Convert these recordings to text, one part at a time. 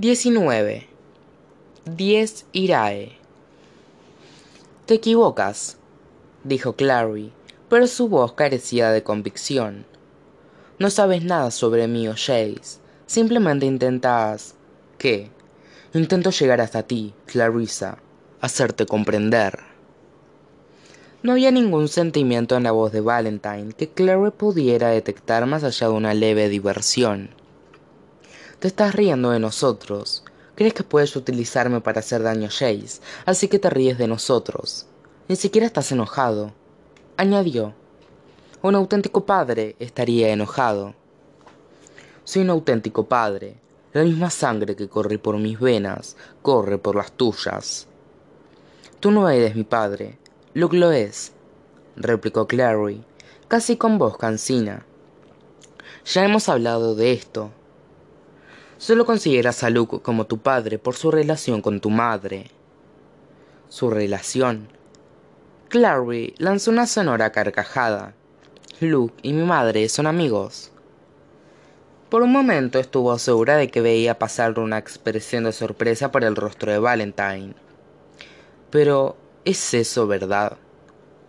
19. 10 Irae. Te equivocas, dijo Clary, pero su voz carecía de convicción. No sabes nada sobre mí o Jace. Simplemente intentas... ¿Qué? Intento llegar hasta ti, Clarissa, hacerte comprender. No había ningún sentimiento en la voz de Valentine que Clary pudiera detectar más allá de una leve diversión. Te estás riendo de nosotros. Crees que puedes utilizarme para hacer daño a Jace, así que te ríes de nosotros. Ni siquiera estás enojado. Añadió. Un auténtico padre estaría enojado. Soy un auténtico padre. La misma sangre que corre por mis venas corre por las tuyas. Tú no eres mi padre. Luke lo es, replicó Clary, casi con voz cansina. Ya hemos hablado de esto. Solo consideras a Luke como tu padre por su relación con tu madre. ¿Su relación? Clary lanzó una sonora carcajada. Luke y mi madre son amigos. Por un momento estuvo segura de que veía pasar una expresión de sorpresa por el rostro de Valentine. Pero, ¿es eso verdad?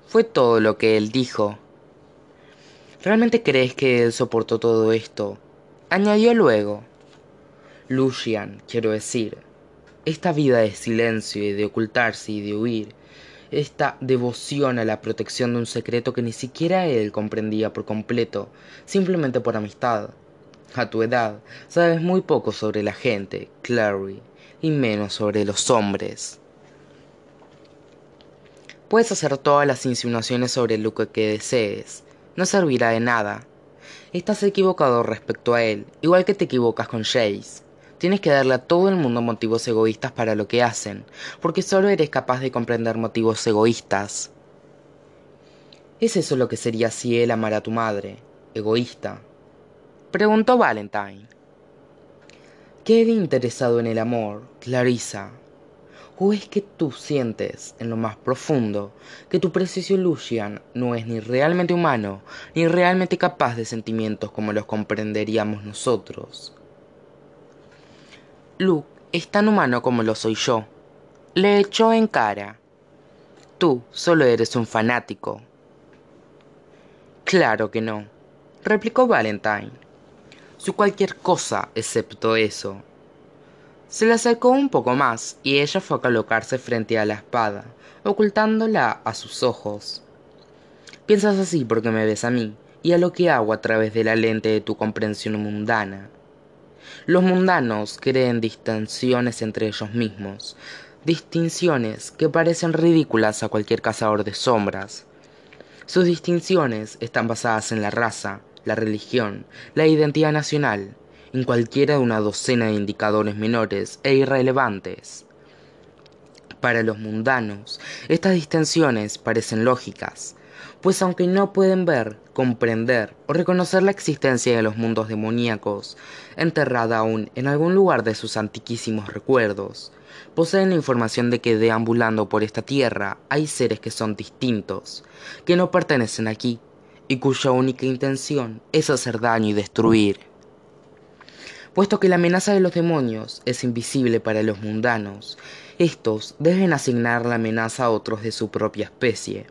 Fue todo lo que él dijo. ¿Realmente crees que él soportó todo esto? Añadió luego. Lucian, quiero decir, esta vida de silencio y de ocultarse y de huir, esta devoción a la protección de un secreto que ni siquiera él comprendía por completo, simplemente por amistad. A tu edad, sabes muy poco sobre la gente, Clary, y menos sobre los hombres. Puedes hacer todas las insinuaciones sobre lo que desees, no servirá de nada. Estás equivocado respecto a él, igual que te equivocas con Jace. Tienes que darle a todo el mundo motivos egoístas para lo que hacen, porque solo eres capaz de comprender motivos egoístas. ¿Es eso lo que sería si él amara a tu madre? ¿Egoísta? Preguntó Valentine. Quedé interesado en el amor, Clarissa. ¿O es que tú sientes, en lo más profundo, que tu precioso Lucian no es ni realmente humano, ni realmente capaz de sentimientos como los comprenderíamos nosotros? Luke es tan humano como lo soy yo. Le echó en cara. Tú solo eres un fanático. Claro que no, replicó Valentine. Soy cualquier cosa excepto eso. Se le acercó un poco más y ella fue a colocarse frente a la espada, ocultándola a sus ojos. Piensas así porque me ves a mí y a lo que hago a través de la lente de tu comprensión mundana. Los mundanos creen distinciones entre ellos mismos, distinciones que parecen ridículas a cualquier cazador de sombras. Sus distinciones están basadas en la raza, la religión, la identidad nacional, en cualquiera de una docena de indicadores menores e irrelevantes. Para los mundanos, estas distinciones parecen lógicas, pues aunque no pueden ver, comprender o reconocer la existencia de los mundos demoníacos, enterrada aún en algún lugar de sus antiquísimos recuerdos, poseen la información de que deambulando por esta tierra hay seres que son distintos, que no pertenecen aquí, y cuya única intención es hacer daño y destruir. Puesto que la amenaza de los demonios es invisible para los mundanos, estos deben asignar la amenaza a otros de su propia especie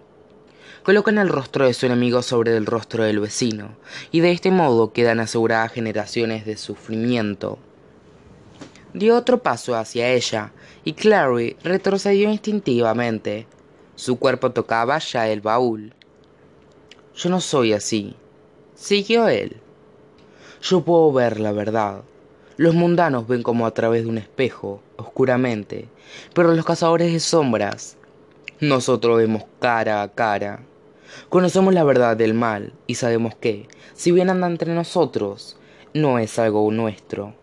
colocan el rostro de su enemigo sobre el rostro del vecino, y de este modo quedan aseguradas generaciones de sufrimiento. Dio otro paso hacia ella, y Clary retrocedió instintivamente. Su cuerpo tocaba ya el baúl. Yo no soy así, siguió él. Yo puedo ver la verdad. Los mundanos ven como a través de un espejo, oscuramente, pero los cazadores de sombras nosotros vemos cara a cara. Conocemos la verdad del mal y sabemos que, si bien anda entre nosotros, no es algo nuestro.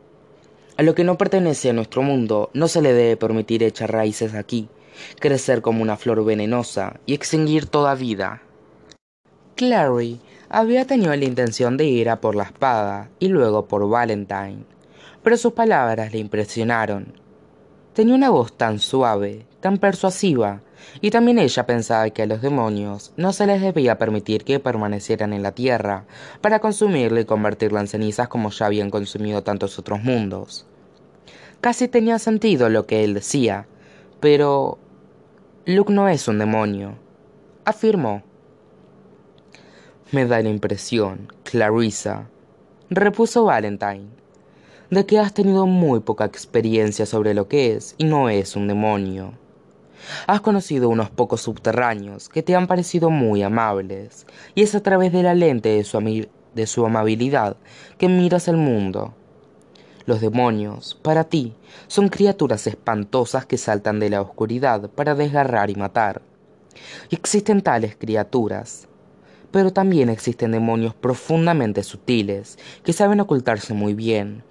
A lo que no pertenece a nuestro mundo no se le debe permitir echar raíces aquí, crecer como una flor venenosa y extinguir toda vida. Clary había tenido la intención de ir a por la espada y luego por Valentine, pero sus palabras le impresionaron. Tenía una voz tan suave, tan persuasiva, y también ella pensaba que a los demonios no se les debía permitir que permanecieran en la tierra para consumirla y convertirla en cenizas como ya habían consumido tantos otros mundos. Casi tenía sentido lo que él decía, pero Luke no es un demonio, afirmó. Me da la impresión, Clarissa, repuso Valentine, de que has tenido muy poca experiencia sobre lo que es y no es un demonio. Has conocido unos pocos subterráneos que te han parecido muy amables, y es a través de la lente de su, de su amabilidad que miras el mundo. Los demonios, para ti, son criaturas espantosas que saltan de la oscuridad para desgarrar y matar. Existen tales criaturas, pero también existen demonios profundamente sutiles que saben ocultarse muy bien.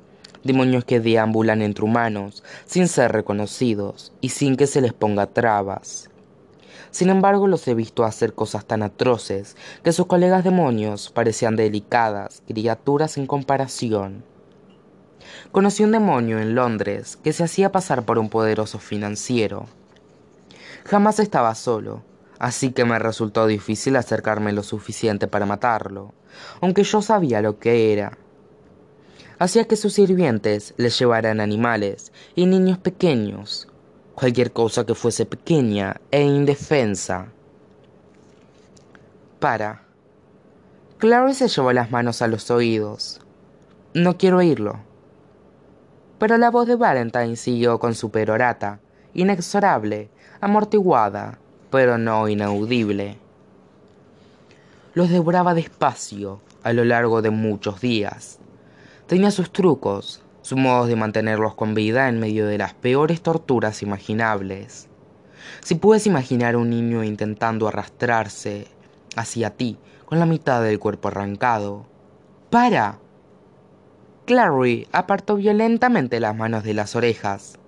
Demonios que deambulan entre humanos sin ser reconocidos y sin que se les ponga trabas. Sin embargo, los he visto hacer cosas tan atroces que sus colegas demonios parecían delicadas criaturas en comparación. Conocí un demonio en Londres que se hacía pasar por un poderoso financiero. Jamás estaba solo, así que me resultó difícil acercarme lo suficiente para matarlo, aunque yo sabía lo que era. Hacía que sus sirvientes le llevaran animales y niños pequeños, cualquier cosa que fuese pequeña e indefensa. Para. Clary se llevó las manos a los oídos. No quiero oírlo. Pero la voz de Valentine siguió con su perorata, inexorable, amortiguada, pero no inaudible. Los devoraba despacio a lo largo de muchos días. Tenía sus trucos, sus modos de mantenerlos con vida en medio de las peores torturas imaginables. Si puedes imaginar a un niño intentando arrastrarse hacia ti con la mitad del cuerpo arrancado, ¡para! Clary apartó violentamente las manos de las orejas.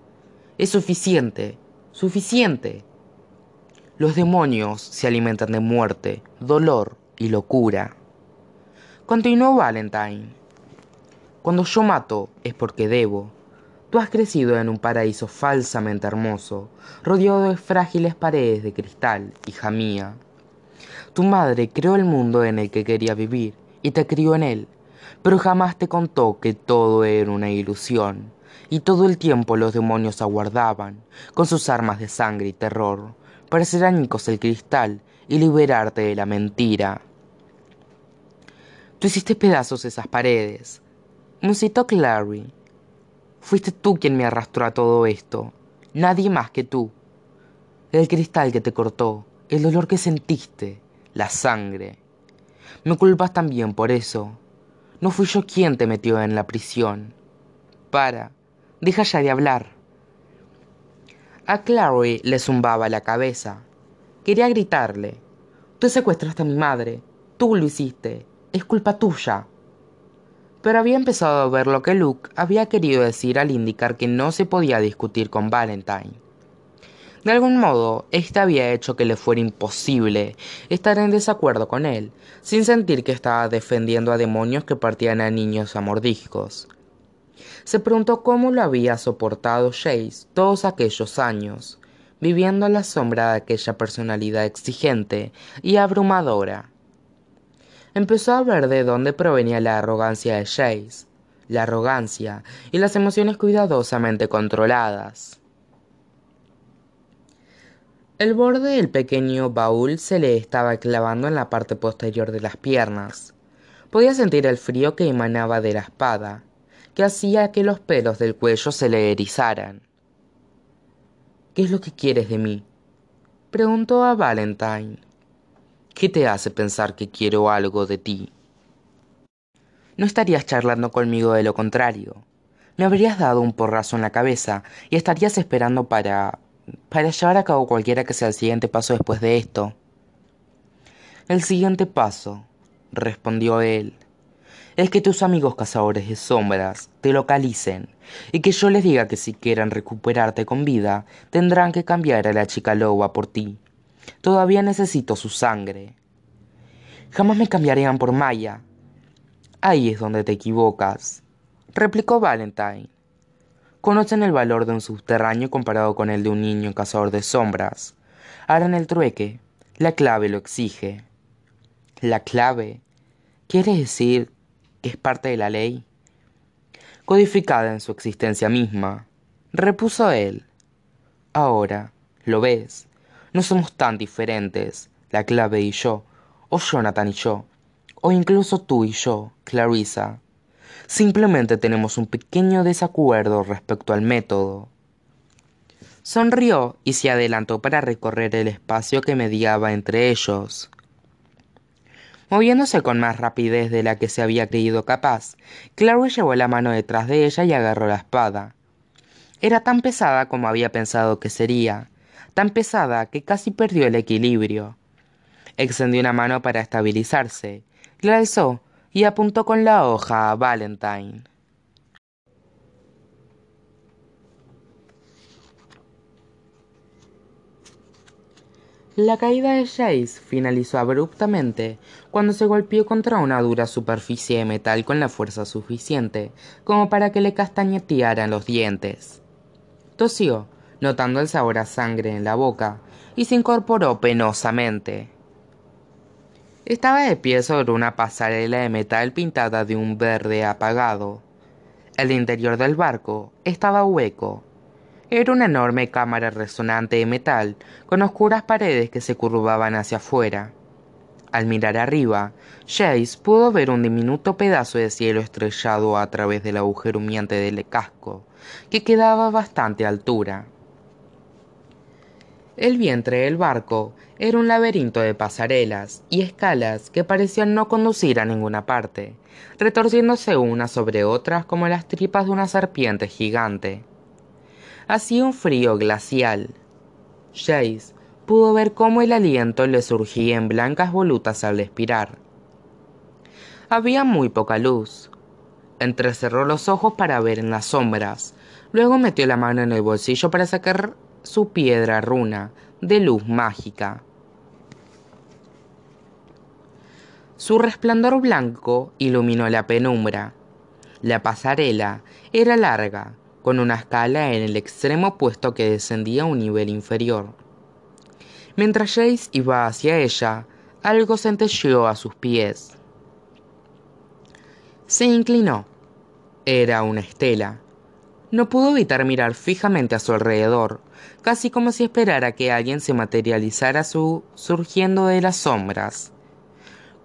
Es suficiente, suficiente. Los demonios se alimentan de muerte, dolor y locura. Continuó Valentine. Cuando yo mato es porque debo. Tú has crecido en un paraíso falsamente hermoso, rodeado de frágiles paredes de cristal, hija mía. Tu madre creó el mundo en el que quería vivir y te crió en él, pero jamás te contó que todo era una ilusión, y todo el tiempo los demonios aguardaban, con sus armas de sangre y terror, para hacer añicos el cristal y liberarte de la mentira. Tú hiciste pedazos esas paredes, musitó Clary. Fuiste tú quien me arrastró a todo esto, nadie más que tú. El cristal que te cortó, el dolor que sentiste, la sangre. Me culpas también por eso. No fui yo quien te metió en la prisión. Para, deja ya de hablar. A Clary le zumbaba la cabeza. Quería gritarle. Tú secuestraste a mi madre. Tú lo hiciste. Es culpa tuya. Pero había empezado a ver lo que Luke había querido decir al indicar que no se podía discutir con Valentine. De algún modo, éste había hecho que le fuera imposible estar en desacuerdo con él, sin sentir que estaba defendiendo a demonios que partían a niños a se preguntó cómo lo había soportado Chase todos aquellos años, viviendo a la sombra de aquella personalidad exigente y abrumadora. Empezó a ver de dónde provenía la arrogancia de Chase, la arrogancia y las emociones cuidadosamente controladas. El borde del pequeño baúl se le estaba clavando en la parte posterior de las piernas. Podía sentir el frío que emanaba de la espada, que hacía que los pelos del cuello se le erizaran. ¿Qué es lo que quieres de mí? preguntó a Valentine. ¿Qué te hace pensar que quiero algo de ti? No estarías charlando conmigo de lo contrario. Me habrías dado un porrazo en la cabeza y estarías esperando para... para llevar a cabo cualquiera que sea el siguiente paso después de esto. El siguiente paso, respondió él, es que tus amigos cazadores de sombras te localicen y que yo les diga que si quieren recuperarte con vida, tendrán que cambiar a la chica loba por ti. Todavía necesito su sangre. Jamás me cambiarían por Maya. Ahí es donde te equivocas, replicó Valentine. Conocen el valor de un subterráneo comparado con el de un niño cazador de sombras. Harán el trueque. La clave lo exige. ¿La clave? ¿Quiere decir es parte de la ley, codificada en su existencia misma, repuso él. Ahora, ¿lo ves? No somos tan diferentes, la clave y yo, o Jonathan y yo, o incluso tú y yo, Clarissa. Simplemente tenemos un pequeño desacuerdo respecto al método. Sonrió y se adelantó para recorrer el espacio que mediaba entre ellos. Moviéndose con más rapidez de la que se había creído capaz, Clary llevó la mano detrás de ella y agarró la espada. Era tan pesada como había pensado que sería, tan pesada que casi perdió el equilibrio. Extendió una mano para estabilizarse, la alzó y apuntó con la hoja a Valentine. La caída de Jace finalizó abruptamente cuando se golpeó contra una dura superficie de metal con la fuerza suficiente como para que le castañetearan los dientes. Tosió, notando el sabor a sangre en la boca, y se incorporó penosamente. Estaba de pie sobre una pasarela de metal pintada de un verde apagado. El interior del barco estaba hueco era una enorme cámara resonante de metal con oscuras paredes que se curvaban hacia afuera. Al mirar arriba, Jace pudo ver un diminuto pedazo de cielo estrellado a través del agujero humeante del casco, que quedaba a bastante altura. El vientre del barco era un laberinto de pasarelas y escalas que parecían no conducir a ninguna parte, retorciéndose unas sobre otras como las tripas de una serpiente gigante. Hacía un frío glacial. Jace pudo ver cómo el aliento le surgía en blancas volutas al respirar. Había muy poca luz. Entrecerró los ojos para ver en las sombras. Luego metió la mano en el bolsillo para sacar su piedra runa de luz mágica. Su resplandor blanco iluminó la penumbra. La pasarela era larga, con una escala en el extremo opuesto que descendía a un nivel inferior. Mientras Jace iba hacia ella, algo centelleó a sus pies. Se inclinó. Era una estela. No pudo evitar mirar fijamente a su alrededor, casi como si esperara que alguien se materializara su surgiendo de las sombras.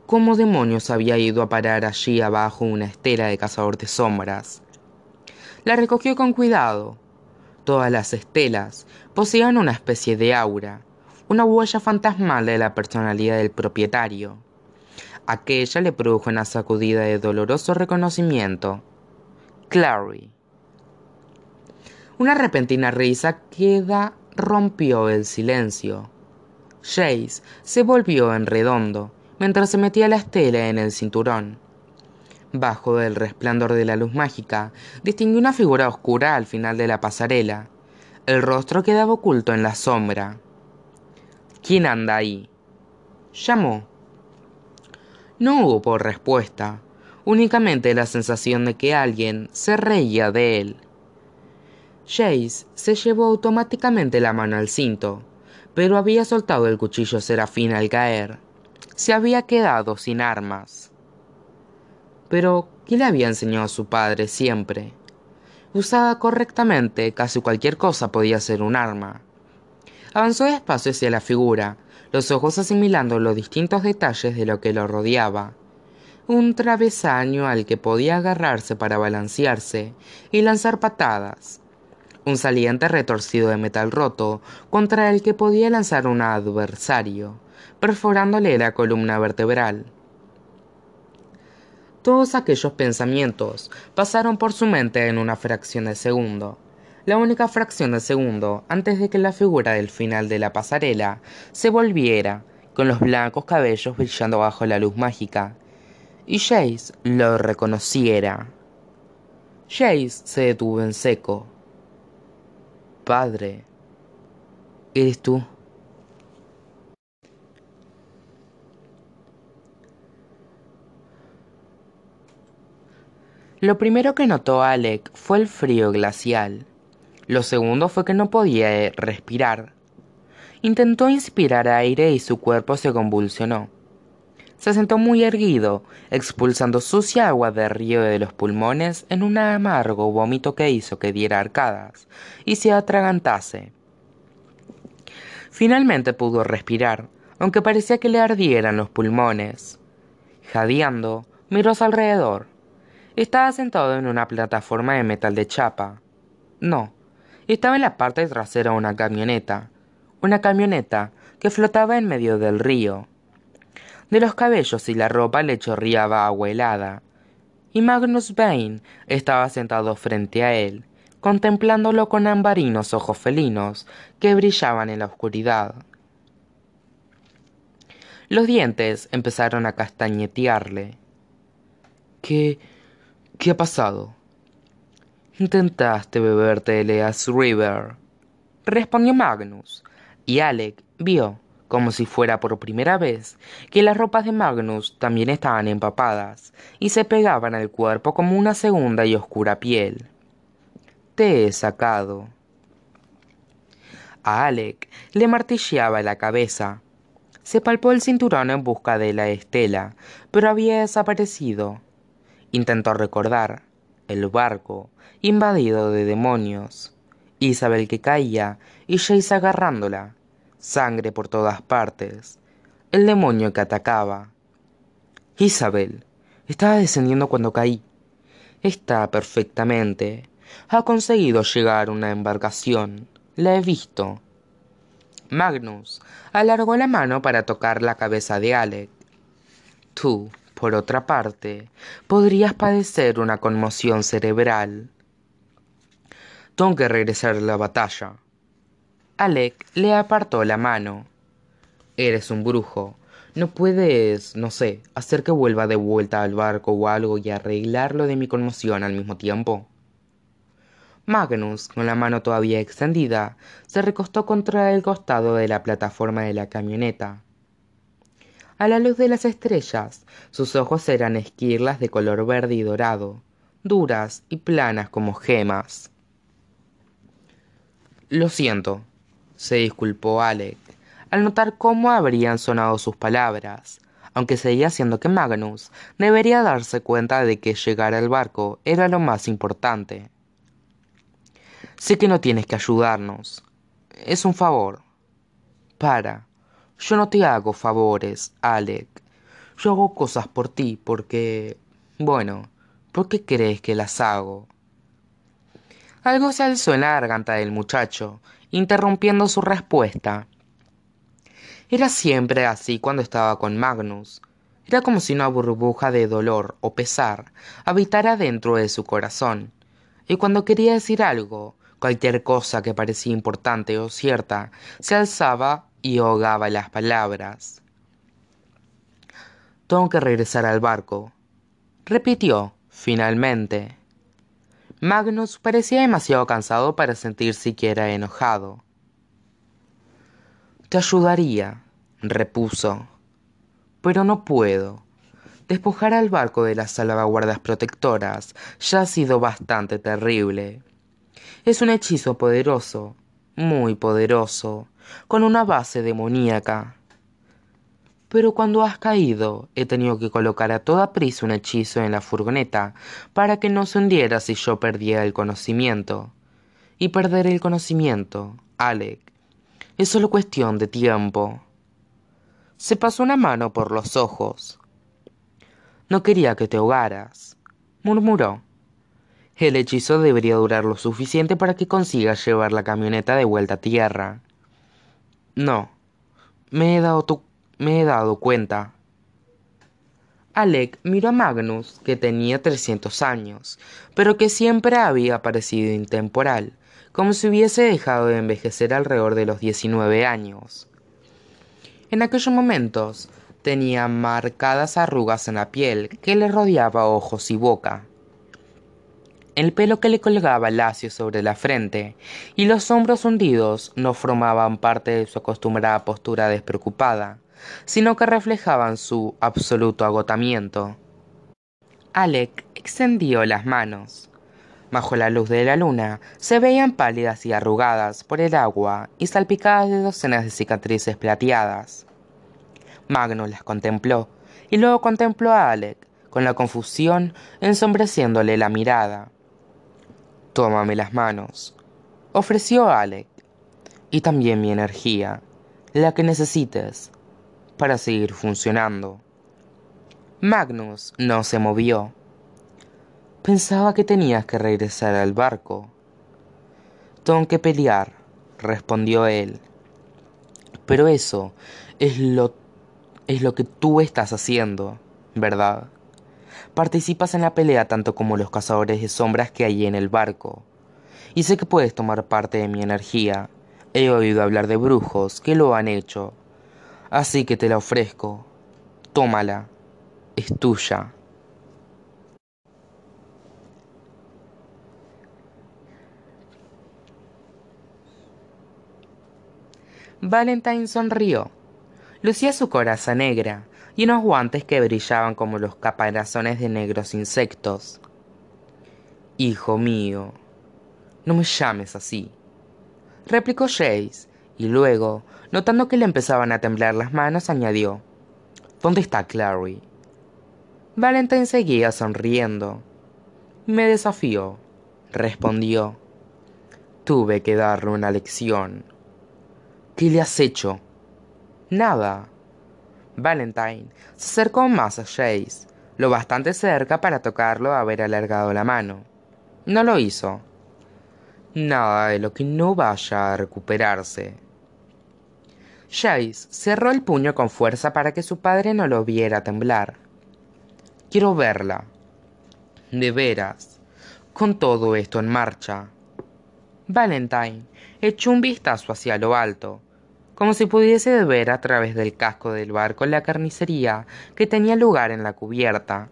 ¿Cómo demonios había ido a parar allí abajo una estela de cazador de sombras? La recogió con cuidado. Todas las estelas poseían una especie de aura, una huella fantasmal de la personalidad del propietario. Aquella le produjo una sacudida de doloroso reconocimiento. Clary. Una repentina risa queda rompió el silencio. Jace se volvió en redondo mientras se metía la estela en el cinturón. Bajo el resplandor de la luz mágica, distinguí una figura oscura al final de la pasarela. El rostro quedaba oculto en la sombra. ¿Quién anda ahí? Llamó. No hubo respuesta, únicamente la sensación de que alguien se reía de él. Jace se llevó automáticamente la mano al cinto, pero había soltado el cuchillo serafín al caer. Se había quedado sin armas. Pero, ¿qué le había enseñado a su padre siempre? Usada correctamente, casi cualquier cosa podía ser un arma. Avanzó despacio hacia la figura, los ojos asimilando los distintos detalles de lo que lo rodeaba. Un travesaño al que podía agarrarse para balancearse y lanzar patadas. Un saliente retorcido de metal roto contra el que podía lanzar un adversario, perforándole la columna vertebral. Todos aquellos pensamientos pasaron por su mente en una fracción de segundo, la única fracción de segundo antes de que la figura del final de la pasarela se volviera, con los blancos cabellos brillando bajo la luz mágica, y Jace lo reconociera. Jace se detuvo en seco. Padre, ¿eres tú? Lo primero que notó Alec fue el frío glacial. Lo segundo fue que no podía eh, respirar. Intentó inspirar aire y su cuerpo se convulsionó. Se sentó muy erguido, expulsando sucia agua del río de los pulmones en un amargo vómito que hizo que diera arcadas y se atragantase. Finalmente pudo respirar, aunque parecía que le ardieran los pulmones. Jadeando, miró su alrededor. Estaba sentado en una plataforma de metal de chapa. No, estaba en la parte trasera de una camioneta. Una camioneta que flotaba en medio del río. De los cabellos y la ropa le chorreaba agua helada. Y Magnus Bain estaba sentado frente a él, contemplándolo con ambarinos ojos felinos que brillaban en la oscuridad. Los dientes empezaron a castañetearle. ¿Qué... qué ha pasado? Intentaste beberte el Eas River, respondió Magnus, y Alec vio, como si fuera por primera vez, que las ropas de Magnus también estaban empapadas y se pegaban al cuerpo como una segunda y oscura piel. Te he sacado. A Alec le martilleaba la cabeza. Se palpó el cinturón en busca de la estela, pero había desaparecido. Intentó recordar el barco, invadido de demonios. Isabel que caía y Jace agarrándola. Sangre por todas partes. El demonio que atacaba. Isabel. Estaba descendiendo cuando caí. Está perfectamente. Ha conseguido llegar a una embarcación. La he visto. Magnus alargó la mano para tocar la cabeza de Alec. Tú, por otra parte, podrías padecer una conmoción cerebral. Tengo que regresar a la batalla. Alec le apartó la mano. Eres un brujo. No puedes, no sé, hacer que vuelva de vuelta al barco o algo y arreglarlo de mi conmoción al mismo tiempo. Magnus, con la mano todavía extendida, se recostó contra el costado de la plataforma de la camioneta. A la luz de las estrellas, sus ojos eran esquirlas de color verde y dorado, duras y planas como gemas. Lo siento, se disculpó Alec, al notar cómo habrían sonado sus palabras, aunque seguía siendo que Magnus debería darse cuenta de que llegar al barco era lo más importante. Sé que no tienes que ayudarnos. Es un favor. Para. Yo no te hago favores, Alec. Yo hago cosas por ti porque... Bueno, ¿por qué crees que las hago? Algo se alzó en la garganta del muchacho, interrumpiendo su respuesta. Era siempre así cuando estaba con Magnus. Era como si una burbuja de dolor o pesar habitara dentro de su corazón. Y cuando quería decir algo, cualquier cosa que parecía importante o cierta, se alzaba y ahogaba las palabras. Tengo que regresar al barco, repitió, finalmente. Magnus parecía demasiado cansado para sentir siquiera enojado. Te ayudaría, repuso, pero no puedo. Despojar al barco de las salvaguardas protectoras ya ha sido bastante terrible. Es un hechizo poderoso, muy poderoso, con una base demoníaca. Pero cuando has caído, he tenido que colocar a toda prisa un hechizo en la furgoneta para que no se hundiera si yo perdiera el conocimiento. Y perder el conocimiento, Alec, es solo cuestión de tiempo. Se pasó una mano por los ojos. No quería que te ahogaras, murmuró. El hechizo debería durar lo suficiente para que consigas llevar la camioneta de vuelta a tierra. No, me he dado, me he dado cuenta. Alec miró a Magnus, que tenía trescientos años, pero que siempre había parecido intemporal, como si hubiese dejado de envejecer alrededor de los diecinueve años. En aquellos momentos tenía marcadas arrugas en la piel que le rodeaba ojos y boca el pelo que le colgaba lacio sobre la frente y los hombros hundidos no formaban parte de su acostumbrada postura despreocupada, sino que reflejaban su absoluto agotamiento. Alec extendió las manos. Bajo la luz de la luna se veían pálidas y arrugadas por el agua y salpicadas de docenas de cicatrices plateadas. Magnus las contempló y luego contempló a Alec, con la confusión ensombreciéndole la mirada. Tómame las manos, ofreció Alec, y también mi energía, la que necesites, para seguir funcionando. Magnus no se movió. Pensaba que tenías que regresar al barco. Tengo que pelear, respondió él. Pero eso es lo, es lo que tú estás haciendo, ¿verdad? Participas en la pelea tanto como los cazadores de sombras que hay en el barco. Y sé que puedes tomar parte de mi energía. He oído hablar de brujos que lo han hecho. Así que te la ofrezco. Tómala. Es tuya. Valentine sonrió. Lucía su coraza negra y unos guantes que brillaban como los caparazones de negros insectos. Hijo mío, no me llames así, replicó Jace, y luego, notando que le empezaban a temblar las manos, añadió, ¿Dónde está Clary? Valentine seguía sonriendo. Me desafió, respondió. Tuve que darle una lección. ¿Qué le has hecho? Nada. Valentine se acercó más a Jace, lo bastante cerca para tocarlo haber alargado la mano. No lo hizo. Nada de lo que no vaya a recuperarse. Jace cerró el puño con fuerza para que su padre no lo viera temblar. Quiero verla. De veras. Con todo esto en marcha. Valentine echó un vistazo hacia lo alto como si pudiese ver a través del casco del barco la carnicería que tenía lugar en la cubierta.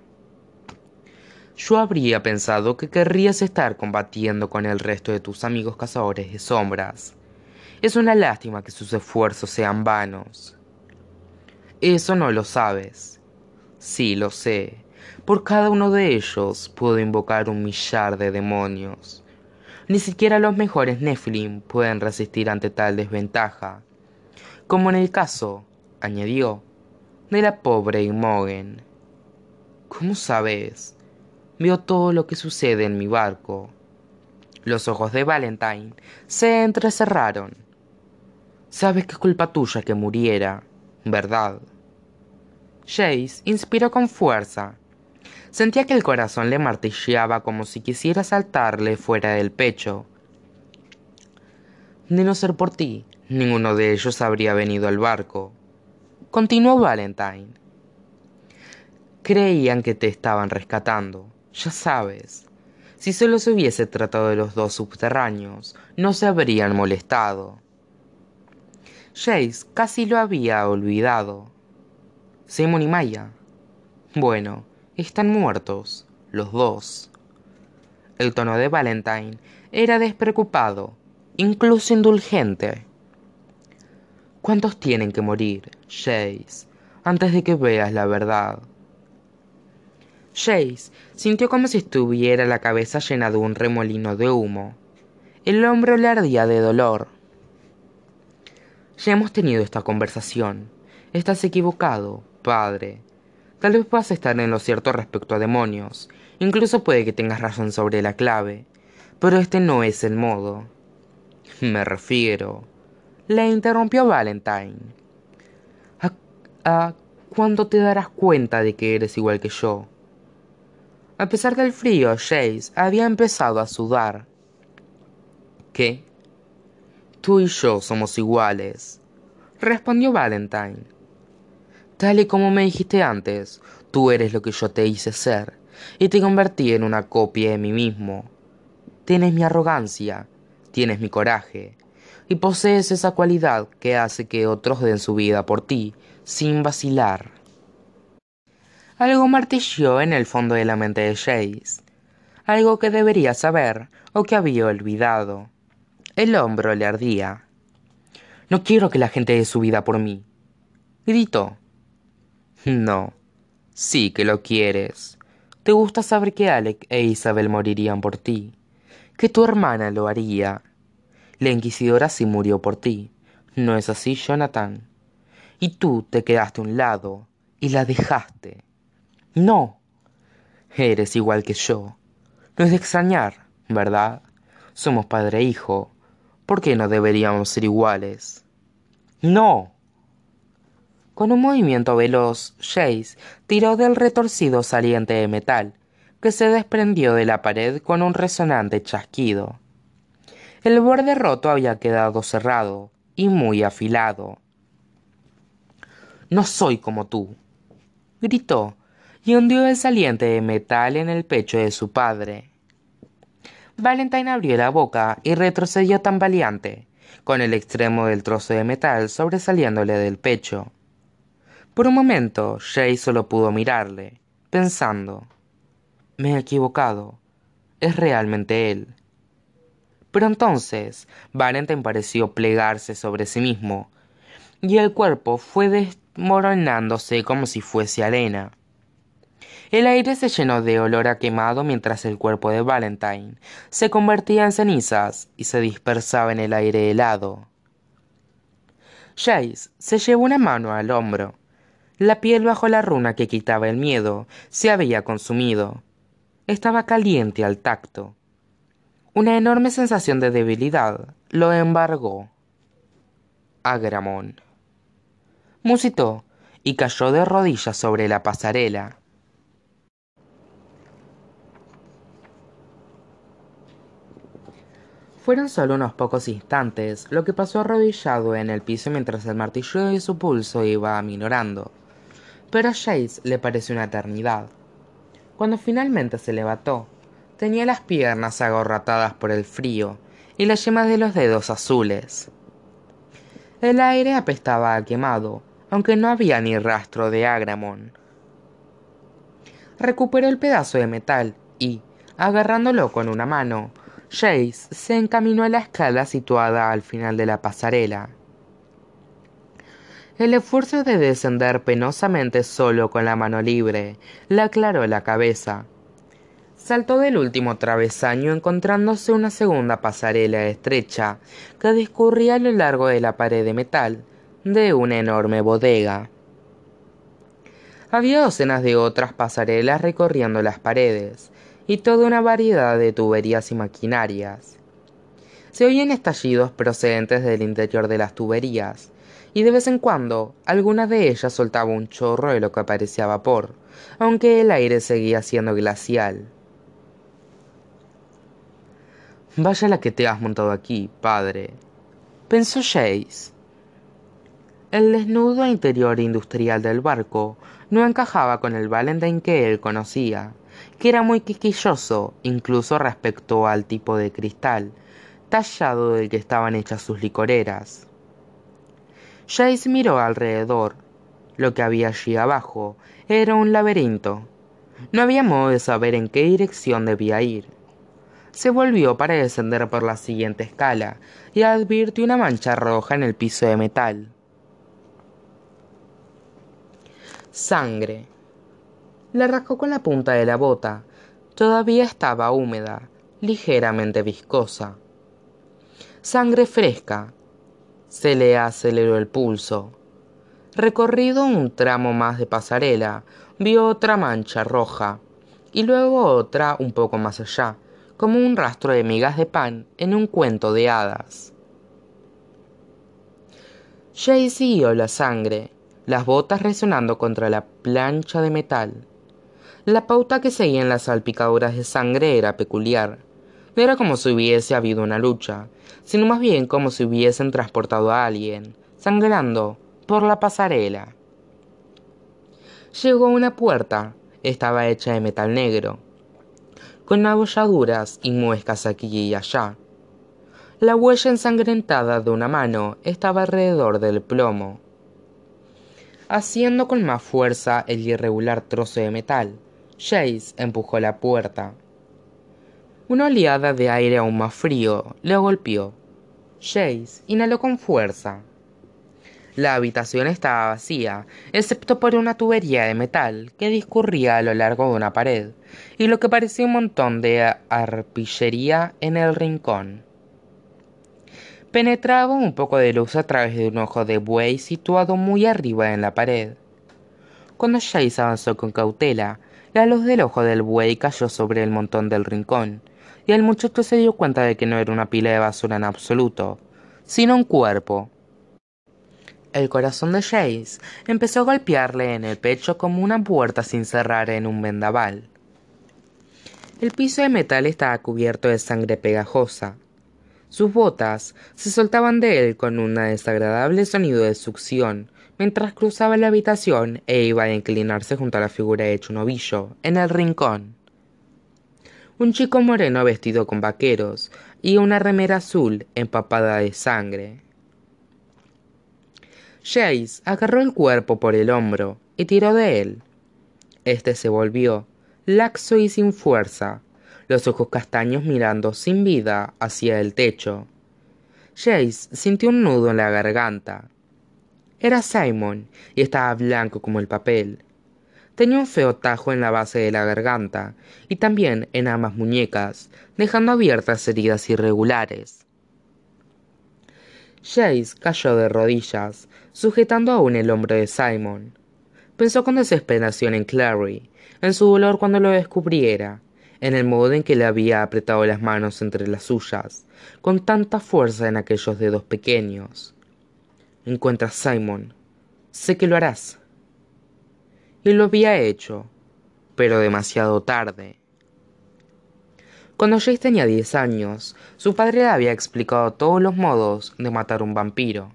Yo habría pensado que querrías estar combatiendo con el resto de tus amigos cazadores de sombras. Es una lástima que sus esfuerzos sean vanos. Eso no lo sabes. Sí, lo sé. Por cada uno de ellos puedo invocar un millar de demonios. Ni siquiera los mejores Nephilim pueden resistir ante tal desventaja como en el caso, añadió, de la pobre Imogen. ¿Cómo sabes? Veo todo lo que sucede en mi barco. Los ojos de Valentine se entrecerraron. Sabes que es culpa tuya que muriera, ¿verdad? Jace inspiró con fuerza. Sentía que el corazón le martilleaba como si quisiera saltarle fuera del pecho. De no ser por ti, Ninguno de ellos habría venido al barco. Continuó Valentine. Creían que te estaban rescatando. Ya sabes. Si solo se hubiese tratado de los dos subterráneos, no se habrían molestado. Jace casi lo había olvidado. Simon y Maya. Bueno, están muertos, los dos. El tono de Valentine era despreocupado, incluso indulgente. ¿Cuántos tienen que morir, Jace, antes de que veas la verdad? Jace sintió como si estuviera la cabeza llena de un remolino de humo. El hombro le ardía de dolor. Ya hemos tenido esta conversación. Estás equivocado, padre. Tal vez puedas estar en lo cierto respecto a demonios. Incluso puede que tengas razón sobre la clave. Pero este no es el modo. Me refiero le interrumpió Valentine. ¿A, cuándo te darás cuenta de que eres igual que yo? A pesar del frío, Jace había empezado a sudar. ¿Qué? Tú y yo somos iguales, respondió Valentine. Tal y como me dijiste antes, tú eres lo que yo te hice ser, y te convertí en una copia de mí mismo. Tienes mi arrogancia, tienes mi coraje, y posees esa cualidad que hace que otros den su vida por ti, sin vacilar. Algo martilló en el fondo de la mente de Jace, algo que debería saber o que había olvidado. El hombro le ardía. No quiero que la gente dé su vida por mí. Gritó. No, sí que lo quieres. Te gusta saber que Alec e Isabel morirían por ti, que tu hermana lo haría, la inquisidora sí murió por ti. ¿No es así, Jonathan? Y tú te quedaste a un lado, y la dejaste. No. Eres igual que yo. No es de extrañar, ¿verdad? Somos padre e hijo. ¿Por qué no deberíamos ser iguales? No. Con un movimiento veloz, Jace tiró del retorcido saliente de metal, que se desprendió de la pared con un resonante chasquido. El borde roto había quedado cerrado y muy afilado. No soy como tú, gritó, y hundió el saliente de metal en el pecho de su padre. Valentine abrió la boca y retrocedió tambaleante, con el extremo del trozo de metal sobresaliéndole del pecho. Por un momento, Jay solo pudo mirarle, pensando, me he equivocado, es realmente él. Pero entonces, Valentine pareció plegarse sobre sí mismo, y el cuerpo fue desmoronándose como si fuese arena. El aire se llenó de olor a quemado mientras el cuerpo de Valentine se convertía en cenizas y se dispersaba en el aire helado. Jace se llevó una mano al hombro. La piel bajo la runa que quitaba el miedo se había consumido. Estaba caliente al tacto. Una enorme sensación de debilidad lo embargó. Agramón. Musitó y cayó de rodillas sobre la pasarela. Fueron solo unos pocos instantes lo que pasó arrodillado en el piso mientras el martillo de su pulso iba aminorando. Pero a Jace le pareció una eternidad. Cuando finalmente se levantó, tenía las piernas agorratadas por el frío y las yemas de los dedos azules. El aire apestaba a quemado, aunque no había ni rastro de Agramon. Recuperó el pedazo de metal y, agarrándolo con una mano, Jace se encaminó a la escala situada al final de la pasarela. El esfuerzo de descender penosamente solo con la mano libre le aclaró la cabeza. Saltó del último travesaño encontrándose una segunda pasarela estrecha que discurría a lo largo de la pared de metal de una enorme bodega. Había docenas de otras pasarelas recorriendo las paredes, y toda una variedad de tuberías y maquinarias. Se oían estallidos procedentes del interior de las tuberías, y de vez en cuando alguna de ellas soltaba un chorro de lo que parecía vapor, aunque el aire seguía siendo glacial. Vaya la que te has montado aquí, padre, pensó Jace. El desnudo interior industrial del barco no encajaba con el Valentine que él conocía, que era muy quisquilloso, incluso respecto al tipo de cristal tallado del que estaban hechas sus licoreras. Jace miró alrededor. Lo que había allí abajo era un laberinto. No había modo de saber en qué dirección debía ir. Se volvió para descender por la siguiente escala y advirtió una mancha roja en el piso de metal. Sangre. La rascó con la punta de la bota. Todavía estaba húmeda, ligeramente viscosa. Sangre fresca. Se le aceleró el pulso. Recorrido un tramo más de pasarela, vio otra mancha roja, y luego otra un poco más allá, como un rastro de migas de pan en un cuento de hadas. Jay siguió la sangre, las botas resonando contra la plancha de metal. La pauta que seguían las salpicaduras de sangre era peculiar. No era como si hubiese habido una lucha, sino más bien como si hubiesen transportado a alguien, sangrando, por la pasarela. Llegó a una puerta, estaba hecha de metal negro, con abolladuras y muescas aquí y allá. La huella ensangrentada de una mano estaba alrededor del plomo, haciendo con más fuerza el irregular trozo de metal. Jace empujó la puerta. Una oleada de aire aún más frío le golpeó. Jace inhaló con fuerza. La habitación estaba vacía, excepto por una tubería de metal que discurría a lo largo de una pared, y lo que parecía un montón de arpillería en el rincón. Penetraba un poco de luz a través de un ojo de buey situado muy arriba en la pared. Cuando Jace avanzó con cautela, la luz del ojo del buey cayó sobre el montón del rincón, y el muchacho se dio cuenta de que no era una pila de basura en absoluto, sino un cuerpo. El corazón de Jace empezó a golpearle en el pecho como una puerta sin cerrar en un vendaval. El piso de metal estaba cubierto de sangre pegajosa. Sus botas se soltaban de él con un desagradable sonido de succión mientras cruzaba la habitación e iba a inclinarse junto a la figura hecho un ovillo en el rincón. Un chico moreno vestido con vaqueros y una remera azul empapada de sangre. Jace agarró el cuerpo por el hombro y tiró de él. Este se volvió, laxo y sin fuerza, los ojos castaños mirando sin vida hacia el techo. Jace sintió un nudo en la garganta. Era Simon y estaba blanco como el papel. Tenía un feo tajo en la base de la garganta y también en ambas muñecas, dejando abiertas heridas irregulares. Jace cayó de rodillas, sujetando aún el hombro de Simon. Pensó con desesperación en Clary, en su dolor cuando lo descubriera, en el modo en que le había apretado las manos entre las suyas, con tanta fuerza en aquellos dedos pequeños. Encuentra Simon. Sé que lo harás y lo había hecho, pero demasiado tarde. Cuando Jace tenía 10 años, su padre le había explicado todos los modos de matar un vampiro.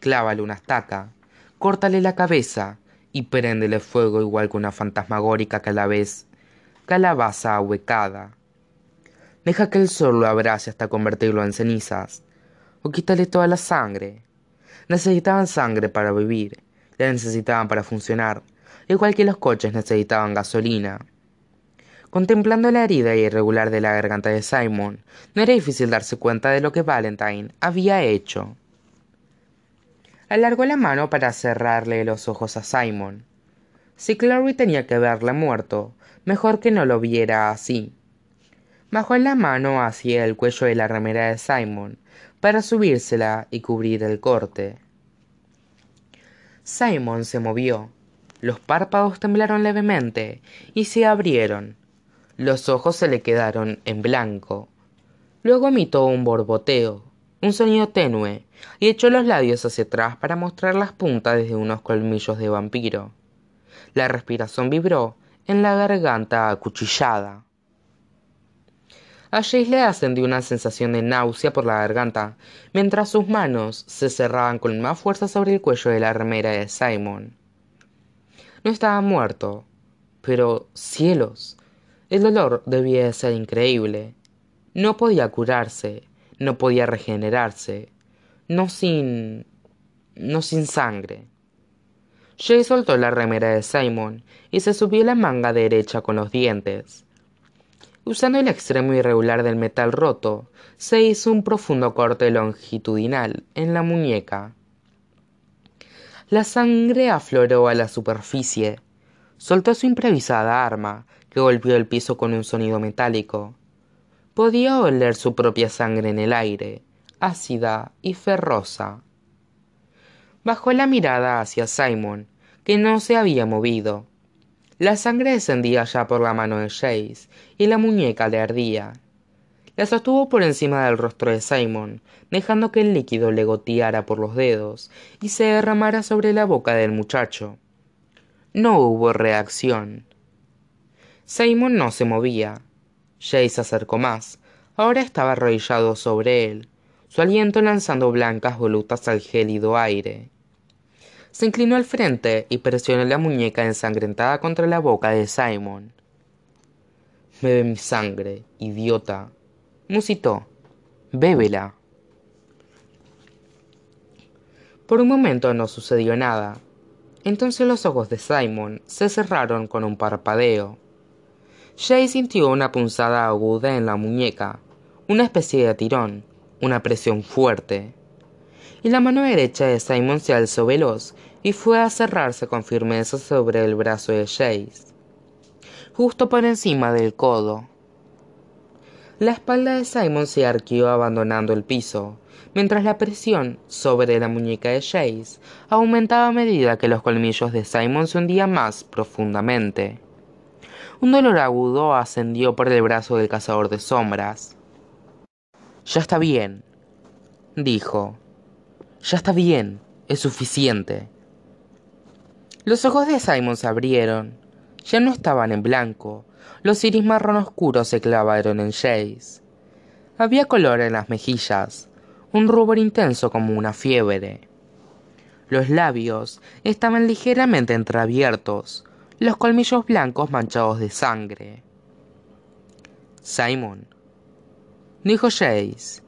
Clávale una estaca, córtale la cabeza y préndele fuego igual que una fantasmagórica vez calabaza ahuecada. Deja que el sol lo abrace hasta convertirlo en cenizas, o quítale toda la sangre. Necesitaban sangre para vivir, la necesitaban para funcionar, igual que los coches necesitaban gasolina. Contemplando la herida irregular de la garganta de Simon, no era difícil darse cuenta de lo que Valentine había hecho. Alargó la mano para cerrarle los ojos a Simon. Si Clary tenía que verle muerto, mejor que no lo viera así. Bajó la mano hacia el cuello de la remera de Simon para subírsela y cubrir el corte. Simon se movió, los párpados temblaron levemente y se abrieron. Los ojos se le quedaron en blanco. Luego emitió un borboteo, un sonido tenue, y echó los labios hacia atrás para mostrar las puntas desde unos colmillos de vampiro. La respiración vibró en la garganta acuchillada. A Jace le ascendió una sensación de náusea por la garganta, mientras sus manos se cerraban con más fuerza sobre el cuello de la remera de Simon. No estaba muerto, pero cielos, el dolor debía de ser increíble. No podía curarse, no podía regenerarse, no sin... no sin sangre. Jay soltó la remera de Simon y se subió la manga derecha con los dientes. Usando el extremo irregular del metal roto, se hizo un profundo corte longitudinal en la muñeca. La sangre afloró a la superficie. Soltó su improvisada arma, que golpeó el piso con un sonido metálico. Podía oler su propia sangre en el aire, ácida y ferrosa. Bajó la mirada hacia Simon, que no se había movido. La sangre descendía ya por la mano de Jace, y la muñeca le ardía. La sostuvo por encima del rostro de Simon, dejando que el líquido le goteara por los dedos y se derramara sobre la boca del muchacho. No hubo reacción. Simon no se movía. Jay se acercó más. Ahora estaba arrodillado sobre él, su aliento lanzando blancas volutas al gélido aire. Se inclinó al frente y presionó la muñeca ensangrentada contra la boca de Simon. Bebe mi sangre, idiota, musitó. Bébela. Por un momento no sucedió nada. Entonces los ojos de Simon se cerraron con un parpadeo. Jay sintió una punzada aguda en la muñeca, una especie de tirón, una presión fuerte. Y la mano derecha de Simon se alzó veloz y fue a cerrarse con firmeza sobre el brazo de Jace, justo por encima del codo. La espalda de Simon se arqueó abandonando el piso, mientras la presión sobre la muñeca de Chase aumentaba a medida que los colmillos de Simon se hundían más profundamente. Un dolor agudo ascendió por el brazo del cazador de sombras. Ya está bien, dijo. Ya está bien, es suficiente. Los ojos de Simon se abrieron. Ya no estaban en blanco. Los iris marrón oscuros se clavaron en Chase. Había color en las mejillas, un rubor intenso como una fiebre. Los labios estaban ligeramente entreabiertos, los colmillos blancos manchados de sangre. Simon, dijo Chase.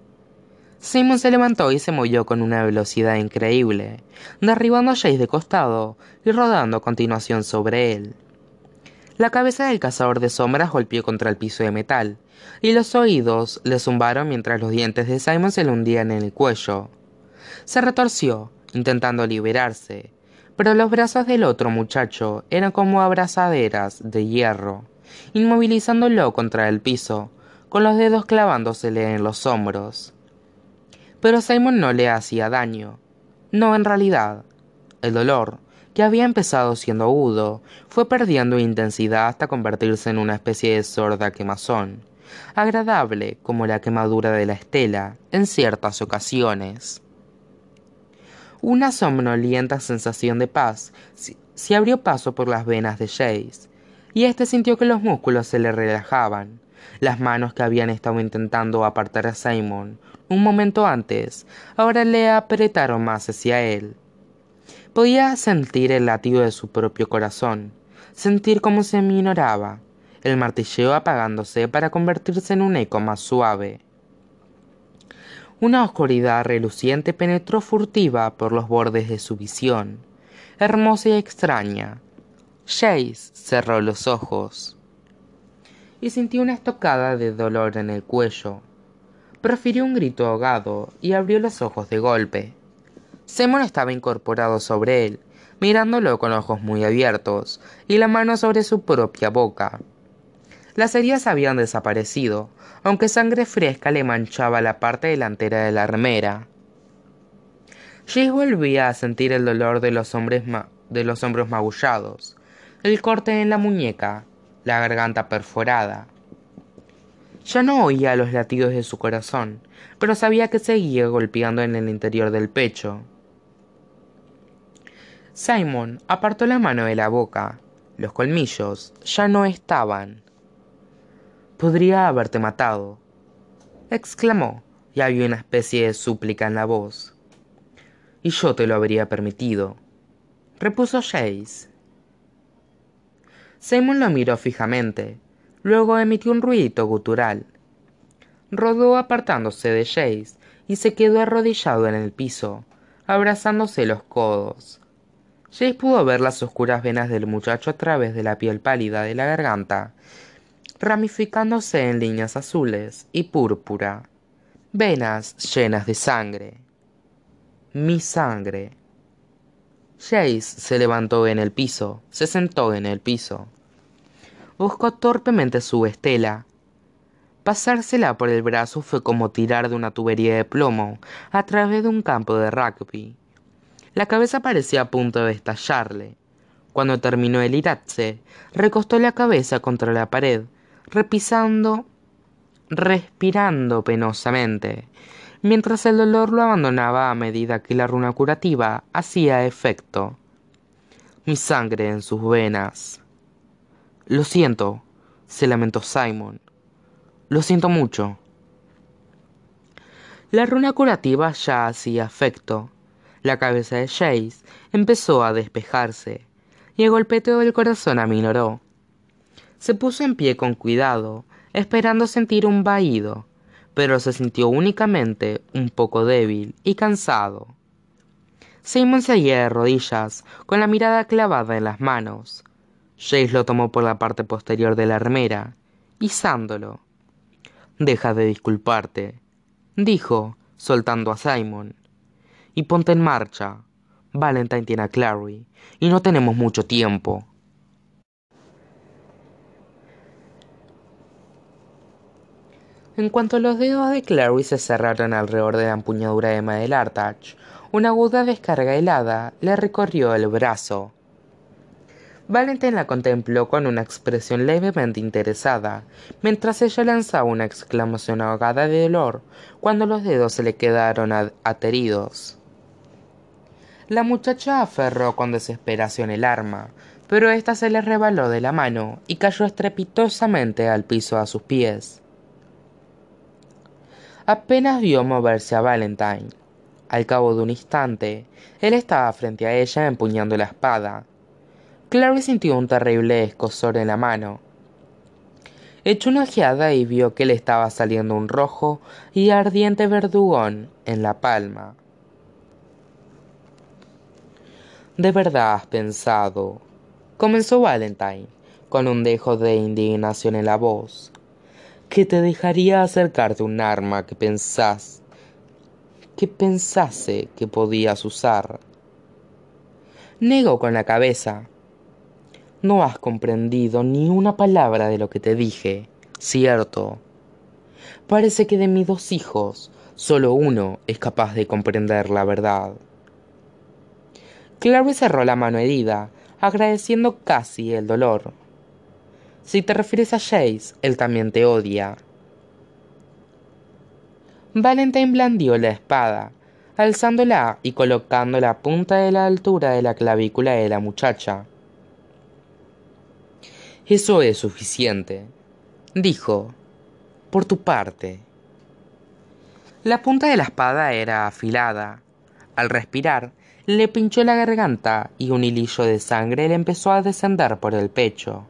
Simon se levantó y se movió con una velocidad increíble, derribando a Chase de costado y rodando a continuación sobre él. La cabeza del cazador de sombras golpeó contra el piso de metal, y los oídos le zumbaron mientras los dientes de Simon se le hundían en el cuello. Se retorció, intentando liberarse, pero los brazos del otro muchacho eran como abrazaderas de hierro, inmovilizándolo contra el piso, con los dedos clavándosele en los hombros. Pero Simon no le hacía daño. No, en realidad. El dolor, que había empezado siendo agudo, fue perdiendo intensidad hasta convertirse en una especie de sorda quemazón, agradable como la quemadura de la estela en ciertas ocasiones. Una somnolienta sensación de paz se abrió paso por las venas de Chase, y éste sintió que los músculos se le relajaban. Las manos que habían estado intentando apartar a Simon un momento antes, ahora le apretaron más hacia él. Podía sentir el latido de su propio corazón, sentir cómo se minoraba, el martilleo apagándose para convertirse en un eco más suave. Una oscuridad reluciente penetró furtiva por los bordes de su visión, hermosa y extraña. Chase cerró los ojos y sintió una estocada de dolor en el cuello profirió un grito ahogado y abrió los ojos de golpe. Simon estaba incorporado sobre él, mirándolo con ojos muy abiertos y la mano sobre su propia boca. Las heridas habían desaparecido, aunque sangre fresca le manchaba la parte delantera de la remera. Jay volvía a sentir el dolor de los hombros magullados, el corte en la muñeca, la garganta perforada, ya no oía los latidos de su corazón, pero sabía que seguía golpeando en el interior del pecho. Simon apartó la mano de la boca. Los colmillos ya no estaban. Podría haberte matado, exclamó, y había una especie de súplica en la voz. Y yo te lo habría permitido, repuso Chase. Simon lo miró fijamente, Luego emitió un ruidito gutural. Rodó apartándose de Chase y se quedó arrodillado en el piso, abrazándose los codos. Chase pudo ver las oscuras venas del muchacho a través de la piel pálida de la garganta, ramificándose en líneas azules y púrpura, venas llenas de sangre. Mi sangre. Chase se levantó en el piso, se sentó en el piso buscó torpemente su estela. Pasársela por el brazo fue como tirar de una tubería de plomo a través de un campo de rugby. La cabeza parecía a punto de estallarle. Cuando terminó el irarse, recostó la cabeza contra la pared, repisando, respirando penosamente, mientras el dolor lo abandonaba a medida que la runa curativa hacía efecto. Mi sangre en sus venas. Lo siento, se lamentó Simon. Lo siento mucho. La runa curativa ya hacía efecto. La cabeza de Chase empezó a despejarse y el golpeteo del corazón aminoró. Se puso en pie con cuidado, esperando sentir un vaído, pero se sintió únicamente un poco débil y cansado. Simon seguía de rodillas, con la mirada clavada en las manos. Jace lo tomó por la parte posterior de la remera, izándolo. Deja de disculparte, dijo, soltando a Simon. Y ponte en marcha. Valentine tiene a Clary, y no tenemos mucho tiempo. En cuanto los dedos de Clary se cerraron alrededor de la empuñadura de Madelartach, una aguda descarga helada le recorrió el brazo. Valentín la contempló con una expresión levemente interesada, mientras ella lanzaba una exclamación ahogada de dolor cuando los dedos se le quedaron ateridos. La muchacha aferró con desesperación el arma, pero ésta se le rebaló de la mano y cayó estrepitosamente al piso a sus pies. Apenas vio moverse a Valentine. Al cabo de un instante, él estaba frente a ella empuñando la espada, Clary sintió un terrible escosor en la mano. Echó una ojeada y vio que le estaba saliendo un rojo y ardiente verdugón en la palma. ¿De verdad has pensado? comenzó Valentine, con un dejo de indignación en la voz, que te dejaría acercarte un arma que pensás que pensase que podías usar. Negó con la cabeza. No has comprendido ni una palabra de lo que te dije, cierto. Parece que de mis dos hijos, solo uno es capaz de comprender la verdad. Clary cerró la mano herida, agradeciendo casi el dolor. Si te refieres a Jace, él también te odia. Valentine blandió la espada, alzándola y colocando la punta de la altura de la clavícula de la muchacha. Eso es suficiente, dijo, por tu parte. La punta de la espada era afilada. Al respirar, le pinchó la garganta y un hilillo de sangre le empezó a descender por el pecho.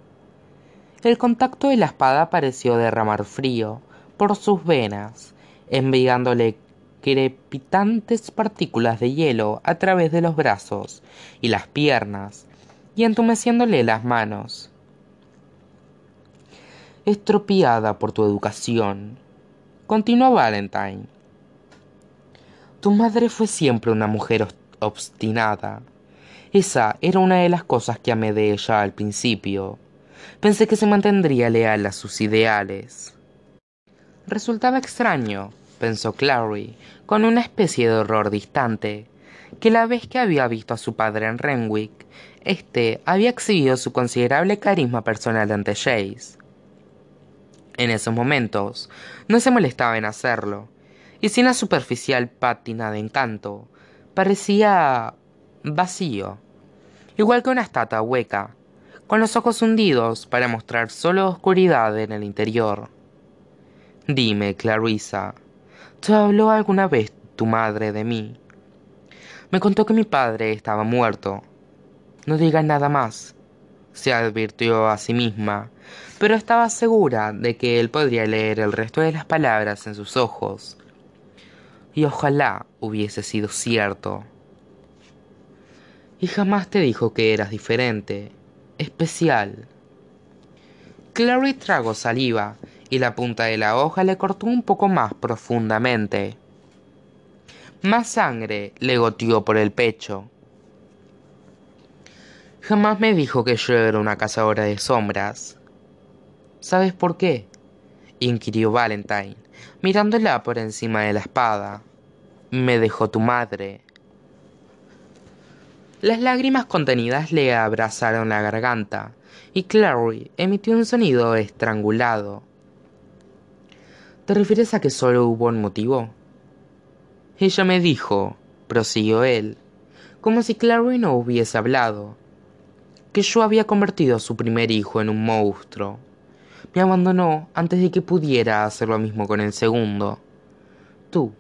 El contacto de la espada pareció derramar frío por sus venas, enviándole crepitantes partículas de hielo a través de los brazos y las piernas y entumeciéndole las manos estropeada por tu educación. Continuó Valentine. Tu madre fue siempre una mujer obstinada. Esa era una de las cosas que amé de ella al principio. Pensé que se mantendría leal a sus ideales. Resultaba extraño, pensó Clary, con una especie de horror distante, que la vez que había visto a su padre en Renwick, éste había exhibido su considerable carisma personal ante Jace en esos momentos, no se molestaba en hacerlo, y sin la superficial pátina de encanto, parecía vacío, igual que una estatua hueca, con los ojos hundidos para mostrar solo oscuridad en el interior. Dime, Clarissa, ¿te habló alguna vez tu madre de mí? Me contó que mi padre estaba muerto. No digas nada más, se advirtió a sí misma, pero estaba segura de que él podría leer el resto de las palabras en sus ojos. Y ojalá hubiese sido cierto. Y jamás te dijo que eras diferente, especial. Clary tragó saliva y la punta de la hoja le cortó un poco más profundamente. Más sangre le goteó por el pecho. Jamás me dijo que yo era una cazadora de sombras. ¿Sabes por qué? inquirió Valentine, mirándola por encima de la espada. Me dejó tu madre. Las lágrimas contenidas le abrazaron la garganta, y Clary emitió un sonido estrangulado. ¿Te refieres a que solo hubo un motivo? Ella me dijo, prosiguió él, como si Clary no hubiese hablado, que yo había convertido a su primer hijo en un monstruo me abandonó antes de que pudiera hacer lo mismo con el segundo. Tú.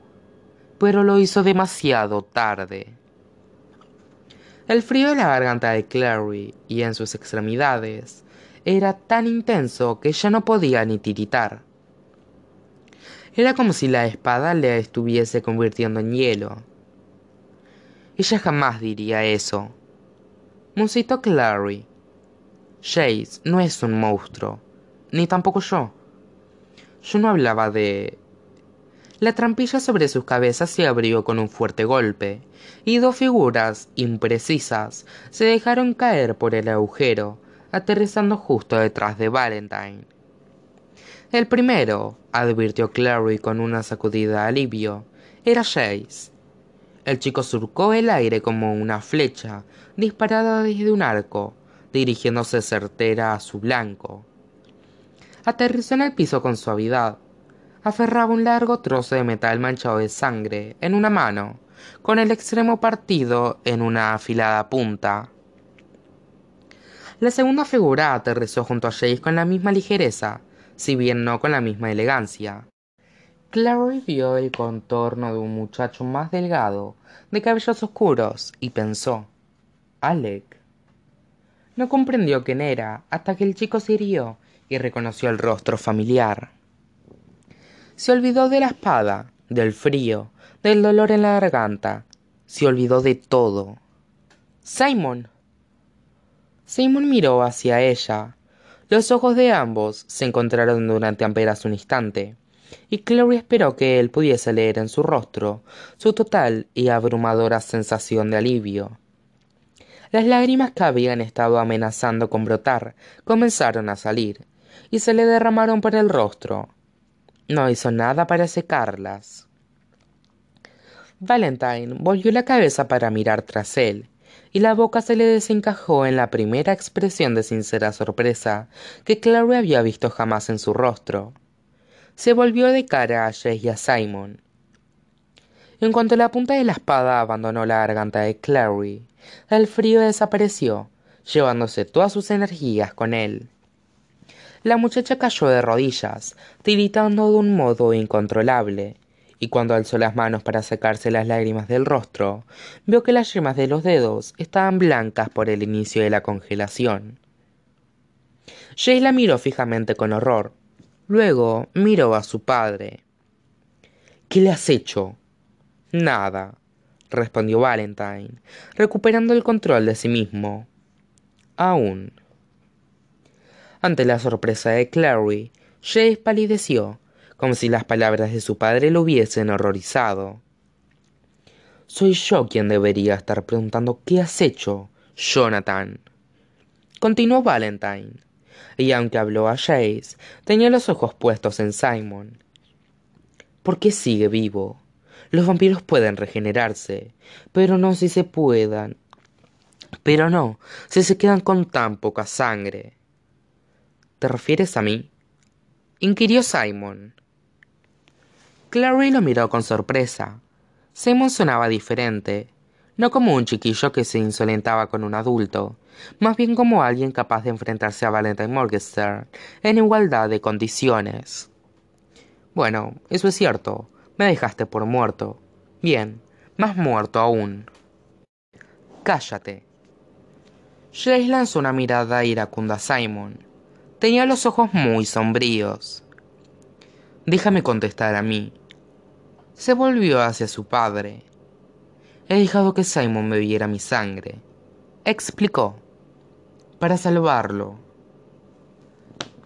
Pero lo hizo demasiado tarde. El frío de la garganta de Clary y en sus extremidades era tan intenso que ya no podía ni tiritar. Era como si la espada le estuviese convirtiendo en hielo. Ella jamás diría eso. Musito Clary. Jace no es un monstruo ni tampoco yo. Yo no hablaba de... La trampilla sobre sus cabezas se abrió con un fuerte golpe, y dos figuras imprecisas se dejaron caer por el agujero, aterrizando justo detrás de Valentine. El primero, advirtió Clary con una sacudida de alivio, era Jace. El chico surcó el aire como una flecha disparada desde un arco, dirigiéndose certera a su blanco. Aterrizó en el piso con suavidad. Aferraba un largo trozo de metal manchado de sangre en una mano, con el extremo partido en una afilada punta. La segunda figura aterrizó junto a Jace con la misma ligereza, si bien no con la misma elegancia. Clary vio el contorno de un muchacho más delgado, de cabellos oscuros, y pensó, Alec. No comprendió quién era hasta que el chico se hirió y reconoció el rostro familiar. Se olvidó de la espada, del frío, del dolor en la garganta. Se olvidó de todo. Simon. Simon miró hacia ella. Los ojos de ambos se encontraron durante apenas un instante, y Clary esperó que él pudiese leer en su rostro su total y abrumadora sensación de alivio. Las lágrimas que habían estado amenazando con brotar comenzaron a salir, y se le derramaron por el rostro. No hizo nada para secarlas. Valentine volvió la cabeza para mirar tras él, y la boca se le desencajó en la primera expresión de sincera sorpresa que Clary había visto jamás en su rostro. Se volvió de cara a Jay y a Simon. En cuanto la punta de la espada abandonó la garganta de Clary, el frío desapareció, llevándose todas sus energías con él. La muchacha cayó de rodillas, tiritando de un modo incontrolable, y cuando alzó las manos para secarse las lágrimas del rostro, vio que las yemas de los dedos estaban blancas por el inicio de la congelación. Jay la miró fijamente con horror. Luego miró a su padre. ¿Qué le has hecho? Nada, respondió Valentine, recuperando el control de sí mismo. Aún. Ante la sorpresa de Clary, Jace palideció, como si las palabras de su padre lo hubiesen horrorizado. Soy yo quien debería estar preguntando qué has hecho, Jonathan. Continuó Valentine, y aunque habló a Jace, tenía los ojos puestos en Simon. ¿Por qué sigue vivo? Los vampiros pueden regenerarse, pero no si se puedan. Pero no, si se quedan con tan poca sangre. ¿Te refieres a mí? inquirió Simon. Clary lo miró con sorpresa. Simon sonaba diferente, no como un chiquillo que se insolentaba con un adulto, más bien como alguien capaz de enfrentarse a Valentine Morgenstern en igualdad de condiciones. Bueno, eso es cierto, me dejaste por muerto. Bien, más muerto aún. Cállate. Jace lanzó una mirada iracunda a Simon. Tenía los ojos muy sombríos. Déjame contestar a mí. Se volvió hacia su padre. He dejado que Simon bebiera mi sangre. Explicó. Para salvarlo.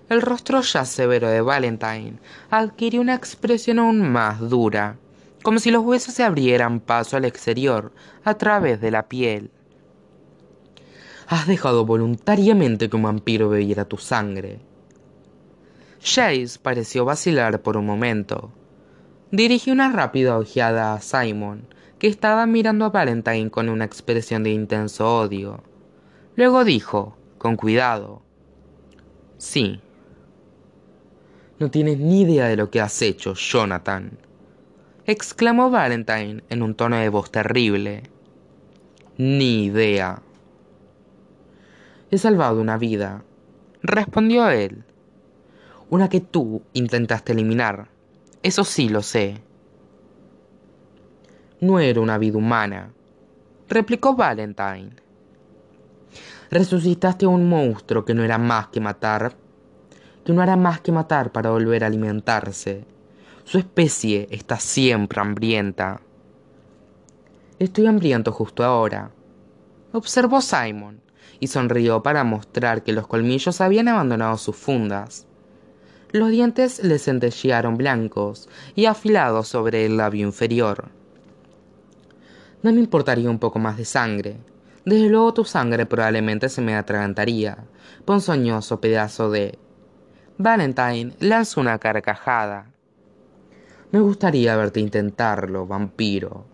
El rostro ya severo de Valentine adquirió una expresión aún más dura, como si los huesos se abrieran paso al exterior a través de la piel. Has dejado voluntariamente que un vampiro bebiera tu sangre. Jace pareció vacilar por un momento. Dirigió una rápida ojeada a Simon, que estaba mirando a Valentine con una expresión de intenso odio. Luego dijo, con cuidado, Sí. No tienes ni idea de lo que has hecho, Jonathan, exclamó Valentine en un tono de voz terrible. Ni idea. He salvado una vida, respondió él. Una que tú intentaste eliminar. Eso sí lo sé. No era una vida humana, replicó Valentine. Resucitaste a un monstruo que no era más que matar, que no hará más que matar para volver a alimentarse. Su especie está siempre hambrienta. Estoy hambriento justo ahora, observó Simon y sonrió para mostrar que los colmillos habían abandonado sus fundas. Los dientes le centellearon blancos y afilados sobre el labio inferior. No me importaría un poco más de sangre. Desde luego tu sangre probablemente se me atragantaría, ponzoñoso pedazo de... Valentine lanzó una carcajada. Me gustaría verte intentarlo, vampiro.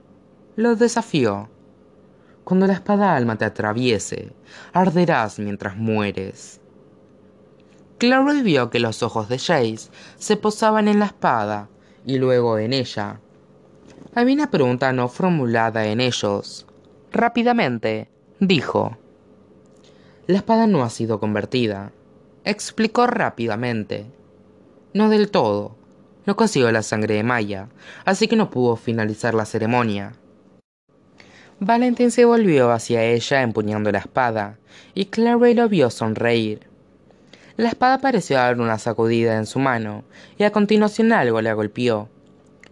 Lo desafió. Cuando la espada alma te atraviese, arderás mientras mueres. Clary vio que los ojos de Jace se posaban en la espada y luego en ella. Había una pregunta no formulada en ellos. Rápidamente, dijo. La espada no ha sido convertida. Explicó rápidamente. No del todo. No consiguió la sangre de Maya, así que no pudo finalizar la ceremonia. Valentín se volvió hacia ella empuñando la espada, y Clary lo vio sonreír. La espada pareció dar una sacudida en su mano, y a continuación algo la golpeó.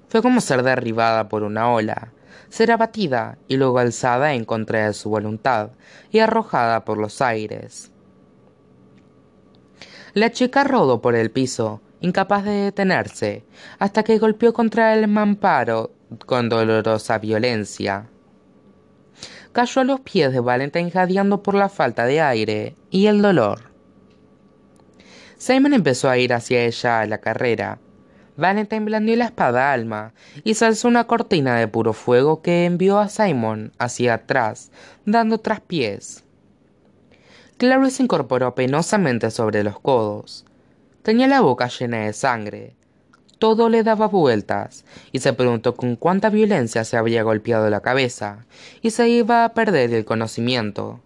Fue como ser derribada por una ola, ser abatida y luego alzada en contra de su voluntad y arrojada por los aires. La chica rodó por el piso, incapaz de detenerse, hasta que golpeó contra el mamparo con dolorosa violencia. Cayó a los pies de Valentine jadeando por la falta de aire y el dolor. Simon empezó a ir hacia ella a la carrera. Valentine blandió la espada alma y se alzó una cortina de puro fuego que envió a Simon hacia atrás, dando traspiés. Clary se incorporó penosamente sobre los codos. Tenía la boca llena de sangre. Todo le daba vueltas, y se preguntó con cuánta violencia se había golpeado la cabeza, y se iba a perder el conocimiento.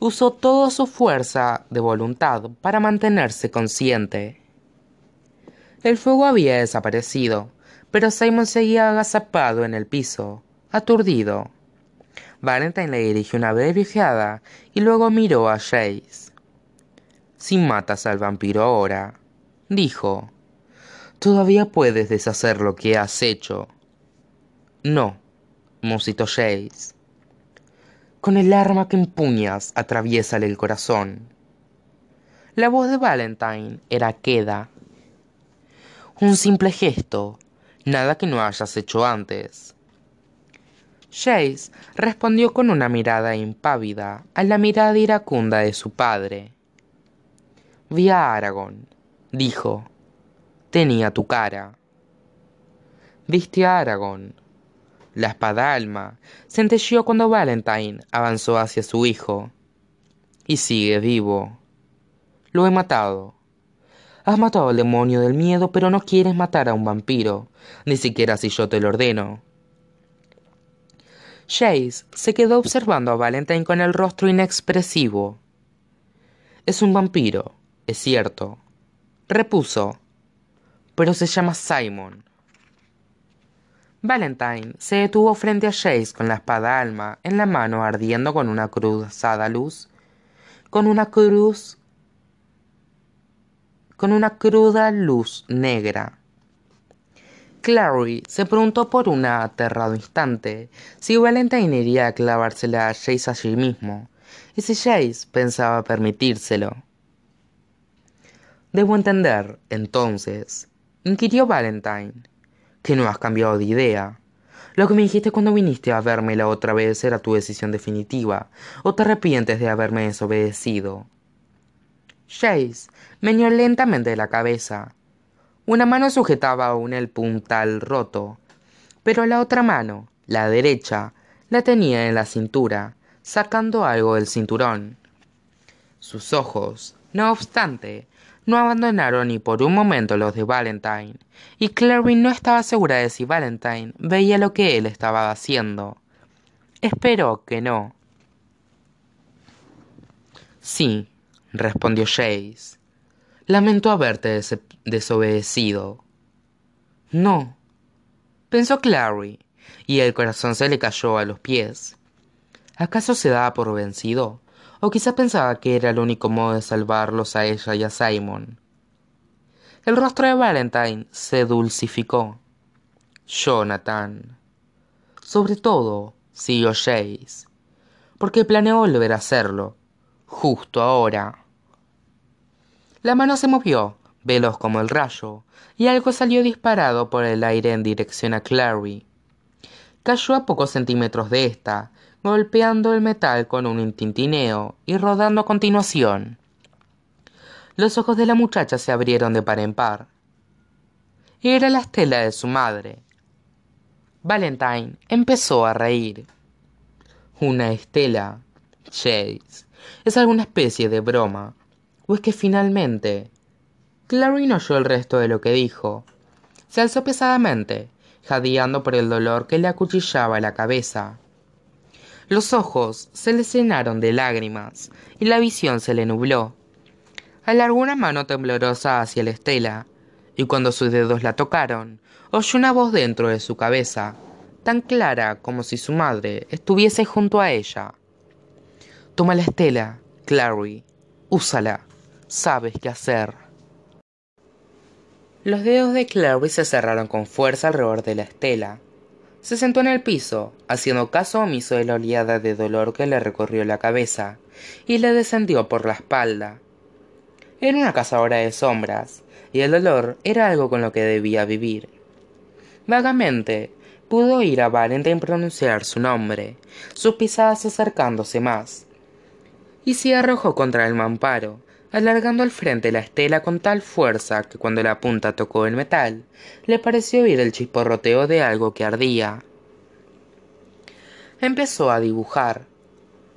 Usó toda su fuerza de voluntad para mantenerse consciente. El fuego había desaparecido, pero Simon seguía agazapado en el piso, aturdido. Valentine le dirigió una breve y luego miró a Jace. Si matas al vampiro ahora, dijo, todavía puedes deshacer lo que has hecho. No, musitó Jace. Con el arma que empuñas, atraviésale el corazón. La voz de Valentine era queda. Un simple gesto, nada que no hayas hecho antes. Jace respondió con una mirada impávida a la mirada iracunda de su padre. Vi a Aragón, dijo. Tenía tu cara. Viste a Aragón. La espada alma centelleó cuando Valentine avanzó hacia su hijo. Y sigue vivo. Lo he matado. Has matado al demonio del miedo, pero no quieres matar a un vampiro, ni siquiera si yo te lo ordeno. Chase se quedó observando a Valentine con el rostro inexpresivo. Es un vampiro, es cierto, repuso, pero se llama Simon. Valentine se detuvo frente a Jace con la espada alma en la mano ardiendo con una cruzada luz, con una cruz, con una cruda luz negra. Clary se preguntó por un aterrado instante si Valentine iría a clavársela a Jace allí mismo, y si Jace pensaba permitírselo. Debo entender, entonces, inquirió Valentine, que no has cambiado de idea. Lo que me dijiste cuando viniste a verme la otra vez era tu decisión definitiva, o te arrepientes de haberme desobedecido. Jace meñó lentamente la cabeza. Una mano sujetaba aún el puntal roto, pero la otra mano, la derecha, la tenía en la cintura, sacando algo del cinturón. Sus ojos, no obstante, no abandonaron ni por un momento los de Valentine, y Clary no estaba segura de si Valentine veía lo que él estaba haciendo. Espero que no. Sí, respondió Jace. Lamento haberte desobedecido. No, pensó Clary, y el corazón se le cayó a los pies. ¿Acaso se daba por vencido? O quizá pensaba que era el único modo de salvarlos a ella y a Simon. El rostro de Valentine se dulcificó. Jonathan. Sobre todo, siguió Jace, porque planeó volver a hacerlo, justo ahora. La mano se movió, veloz como el rayo, y algo salió disparado por el aire en dirección a Clary. Cayó a pocos centímetros de esta, golpeando el metal con un tintineo y rodando a continuación. Los ojos de la muchacha se abrieron de par en par. Era la estela de su madre. Valentine empezó a reír. Una estela, Chase, es alguna especie de broma. ¿O es que finalmente... Clary no oyó el resto de lo que dijo. Se alzó pesadamente, jadeando por el dolor que le acuchillaba la cabeza. Los ojos se le llenaron de lágrimas y la visión se le nubló alargó una mano temblorosa hacia la estela, y cuando sus dedos la tocaron, oyó una voz dentro de su cabeza, tan clara como si su madre estuviese junto a ella. Toma la estela, Clary, úsala, sabes qué hacer. Los dedos de Clary se cerraron con fuerza alrededor de la estela. Se sentó en el piso, haciendo caso omiso de la oleada de dolor que le recorrió la cabeza y le descendió por la espalda, era una cazadora de sombras, y el dolor era algo con lo que debía vivir. Vagamente pudo oír a Valentine pronunciar su nombre, sus pisadas acercándose más, y se arrojó contra el mamparo, alargando al frente la estela con tal fuerza que cuando la punta tocó el metal, le pareció oír el chisporroteo de algo que ardía. Empezó a dibujar,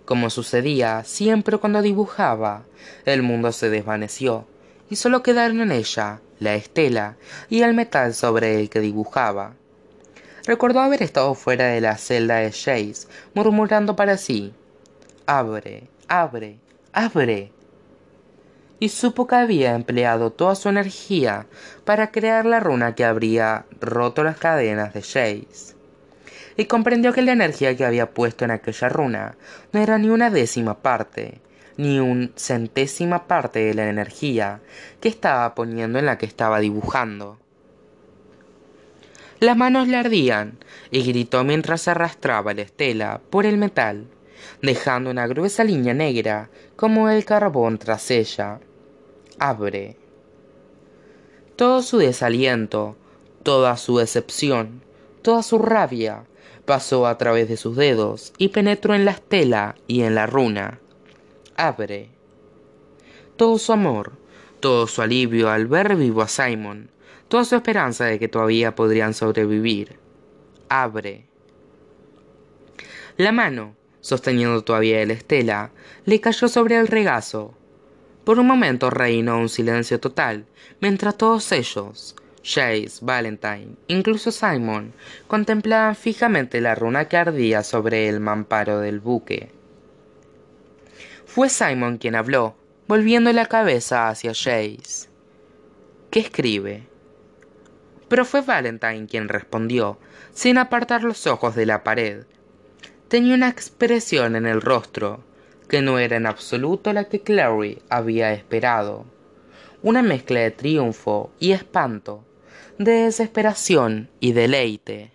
como sucedía siempre cuando dibujaba, el mundo se desvaneció, y solo quedaron en ella la estela y el metal sobre el que dibujaba. Recordó haber estado fuera de la celda de Chase, murmurando para sí Abre, abre, abre. Y supo que había empleado toda su energía para crear la runa que habría roto las cadenas de Chase y comprendió que la energía que había puesto en aquella runa no era ni una décima parte, ni un centésima parte de la energía que estaba poniendo en la que estaba dibujando. Las manos le ardían y gritó mientras arrastraba la estela por el metal, dejando una gruesa línea negra como el carbón tras ella. Abre. Todo su desaliento, toda su decepción, toda su rabia, pasó a través de sus dedos y penetró en la estela y en la runa. Abre. Todo su amor, todo su alivio al ver vivo a Simon, toda su esperanza de que todavía podrían sobrevivir. Abre. La mano, sosteniendo todavía la estela, le cayó sobre el regazo. Por un momento reinó un silencio total, mientras todos ellos, Chase, Valentine, incluso Simon, contemplaban fijamente la runa que ardía sobre el mamparo del buque. Fue Simon quien habló, volviendo la cabeza hacia Chase. ¿Qué escribe? Pero fue Valentine quien respondió, sin apartar los ojos de la pared. Tenía una expresión en el rostro, que no era en absoluto la que Clary había esperado. Una mezcla de triunfo y espanto de desesperación y deleite.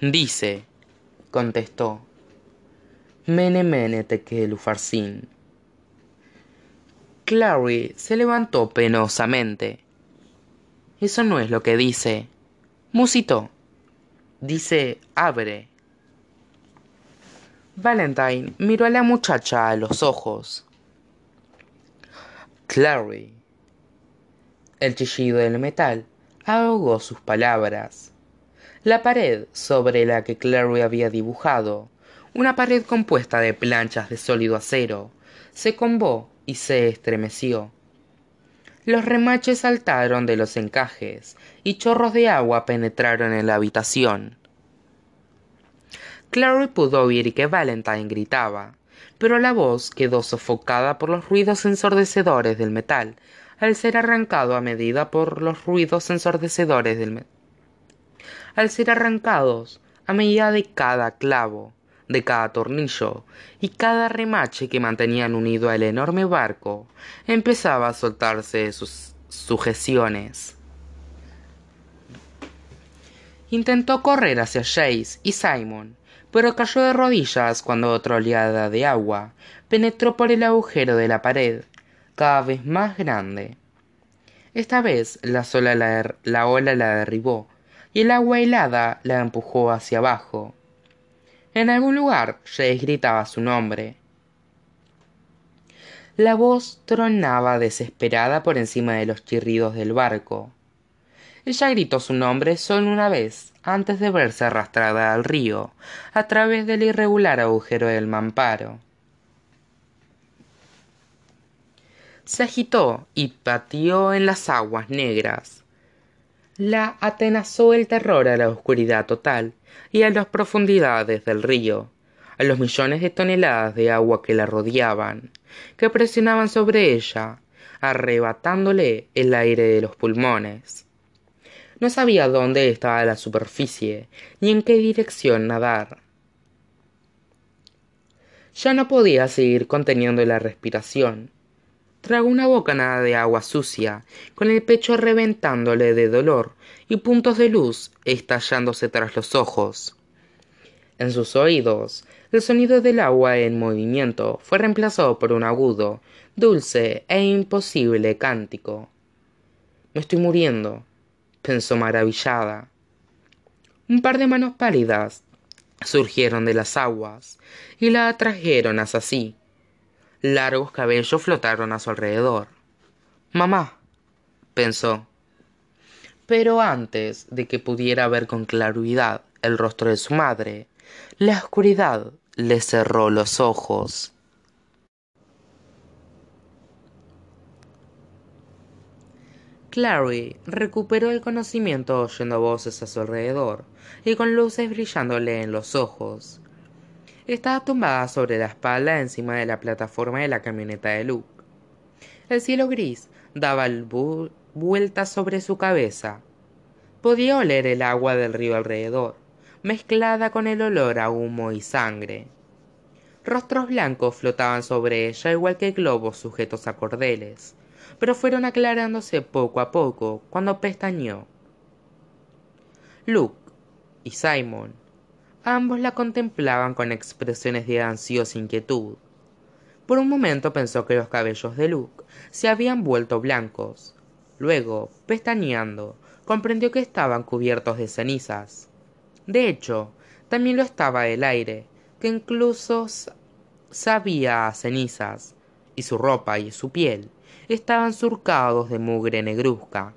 Dice, contestó, Mene mene tekel ufarsin. Clary se levantó penosamente. Eso no es lo que dice. Musitó. Dice abre. Valentine miró a la muchacha a los ojos. Clary. El chillido del metal ahogó sus palabras. La pared sobre la que Clary había dibujado, una pared compuesta de planchas de sólido acero, se combó y se estremeció. Los remaches saltaron de los encajes y chorros de agua penetraron en la habitación. Clary pudo oír que Valentine gritaba, pero la voz quedó sofocada por los ruidos ensordecedores del metal al ser arrancado a medida por los ruidos ensordecedores del al ser arrancados a medida de cada clavo, de cada tornillo y cada remache que mantenían unido al enorme barco, empezaba a soltarse sus sujeciones. Intentó correr hacia Chase y Simon, pero cayó de rodillas cuando otra oleada de agua penetró por el agujero de la pared cada vez más grande. Esta vez la, sola la, ola la derribó y el agua helada la empujó hacia abajo. En algún lugar Jace gritaba su nombre. La voz tronaba desesperada por encima de los chirridos del barco. Ella gritó su nombre solo una vez, antes de verse arrastrada al río, a través del irregular agujero del mamparo. Se agitó y pateó en las aguas negras. La atenazó el terror a la oscuridad total y a las profundidades del río, a los millones de toneladas de agua que la rodeaban, que presionaban sobre ella, arrebatándole el aire de los pulmones. No sabía dónde estaba la superficie, ni en qué dirección nadar. Ya no podía seguir conteniendo la respiración. Tragó una bocanada de agua sucia, con el pecho reventándole de dolor y puntos de luz estallándose tras los ojos. En sus oídos el sonido del agua en movimiento fue reemplazado por un agudo, dulce e imposible cántico. Me estoy muriendo, pensó maravillada. Un par de manos pálidas surgieron de las aguas y la atrajeron hacia sí. Largos cabellos flotaron a su alrededor. Mamá, pensó. Pero antes de que pudiera ver con claridad el rostro de su madre, la oscuridad le cerró los ojos. Clary recuperó el conocimiento oyendo voces a su alrededor y con luces brillándole en los ojos. Estaba tumbada sobre la espalda encima de la plataforma de la camioneta de Luke. El cielo gris daba vueltas sobre su cabeza. Podía oler el agua del río alrededor mezclada con el olor a humo y sangre. Rostros blancos flotaban sobre ella igual que globos sujetos a cordeles, pero fueron aclarándose poco a poco cuando pestañeó. Luke y Simon, ambos la contemplaban con expresiones de ansiosa inquietud. Por un momento pensó que los cabellos de Luke se habían vuelto blancos. Luego, pestañeando, comprendió que estaban cubiertos de cenizas. De hecho, también lo estaba el aire, que incluso sabía a cenizas, y su ropa y su piel estaban surcados de mugre negruzca.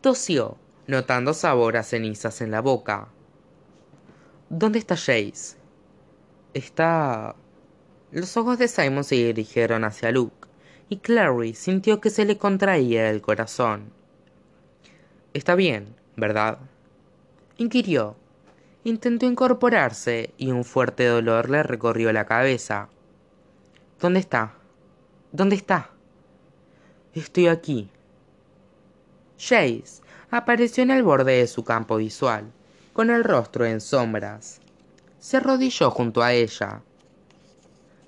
Tosió, notando sabor a cenizas en la boca. ¿Dónde está Jace? Está... Los ojos de Simon se dirigieron hacia Luke, y Clary sintió que se le contraía el corazón. Está bien, ¿verdad? inquirió. Intentó incorporarse y un fuerte dolor le recorrió la cabeza. ¿Dónde está? ¿Dónde está? Estoy aquí. Jace apareció en el borde de su campo visual, con el rostro en sombras. Se arrodilló junto a ella.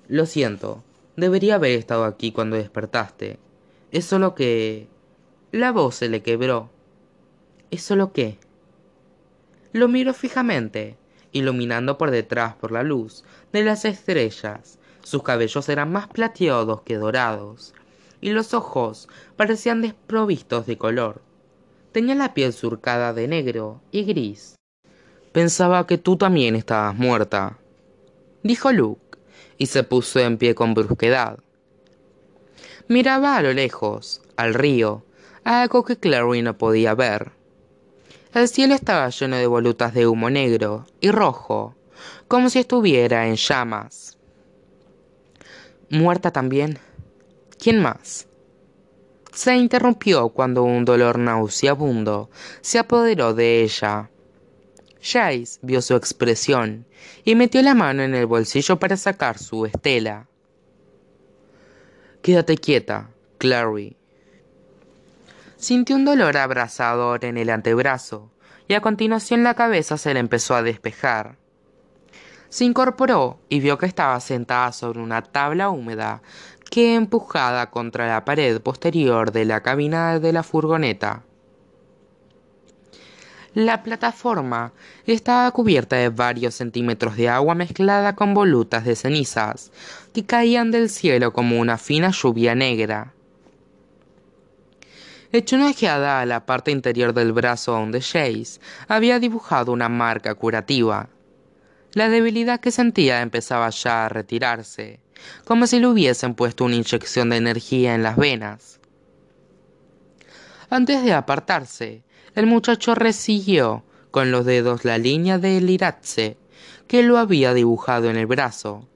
Lo siento, debería haber estado aquí cuando despertaste. Es solo que... La voz se le quebró. ¿Es solo qué? Lo miró fijamente, iluminando por detrás por la luz de las estrellas. Sus cabellos eran más plateados que dorados, y los ojos parecían desprovistos de color. Tenía la piel surcada de negro y gris. Pensaba que tú también estabas muerta, dijo Luke, y se puso en pie con brusquedad. Miraba a lo lejos, al río, algo que Clary no podía ver. El cielo estaba lleno de volutas de humo negro y rojo, como si estuviera en llamas. ¿Muerta también? ¿Quién más? Se interrumpió cuando un dolor nauseabundo se apoderó de ella. Jace vio su expresión y metió la mano en el bolsillo para sacar su estela. Quédate quieta, Clary, Sintió un dolor abrasador en el antebrazo y a continuación la cabeza se le empezó a despejar. Se incorporó y vio que estaba sentada sobre una tabla húmeda que empujada contra la pared posterior de la cabina de la furgoneta. La plataforma estaba cubierta de varios centímetros de agua mezclada con volutas de cenizas que caían del cielo como una fina lluvia negra. Echó una ojeada a la parte interior del brazo donde Jace había dibujado una marca curativa. La debilidad que sentía empezaba ya a retirarse, como si le hubiesen puesto una inyección de energía en las venas. Antes de apartarse, el muchacho resiguió con los dedos la línea del irache que lo había dibujado en el brazo.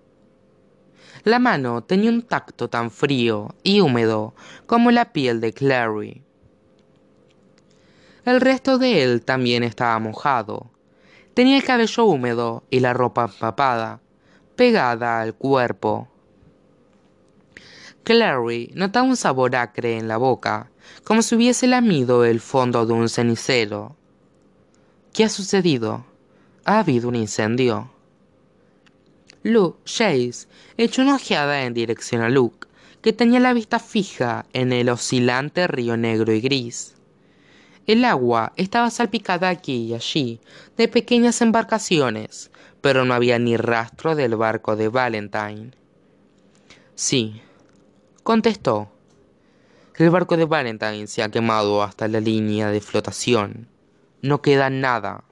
La mano tenía un tacto tan frío y húmedo como la piel de Clary. El resto de él también estaba mojado. Tenía el cabello húmedo y la ropa empapada, pegada al cuerpo. Clary notaba un sabor acre en la boca, como si hubiese lamido el fondo de un cenicero. ¿Qué ha sucedido? ¿Ha habido un incendio? Luke Chase echó una ojeada en dirección a Luke, que tenía la vista fija en el oscilante río negro y gris. El agua estaba salpicada aquí y allí de pequeñas embarcaciones, pero no había ni rastro del barco de Valentine. Sí, contestó. El barco de Valentine se ha quemado hasta la línea de flotación. No queda nada.